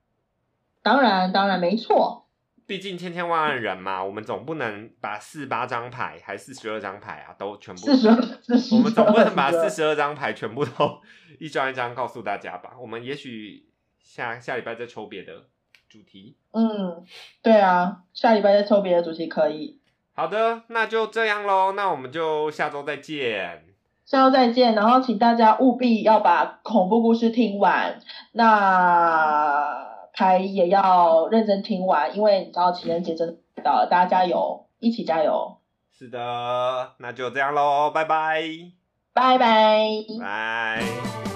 当然当然没错，毕竟千千万万人嘛，我们总不能把四八张牌还四十二张牌啊，都全部四十二四十我们总不能把四四十二张牌全部都 一张一张告诉大家吧？我们也许下下礼拜再抽别的主题。嗯，对啊，下礼拜再抽别的主题可以。好的，那就这样喽，那我们就下周再见。下周再见，然后请大家务必要把恐怖故事听完，那牌也要认真听完，因为你知道情人节真的到了，大家加油，一起加油，是的，那就这样喽，拜拜，拜拜。拜。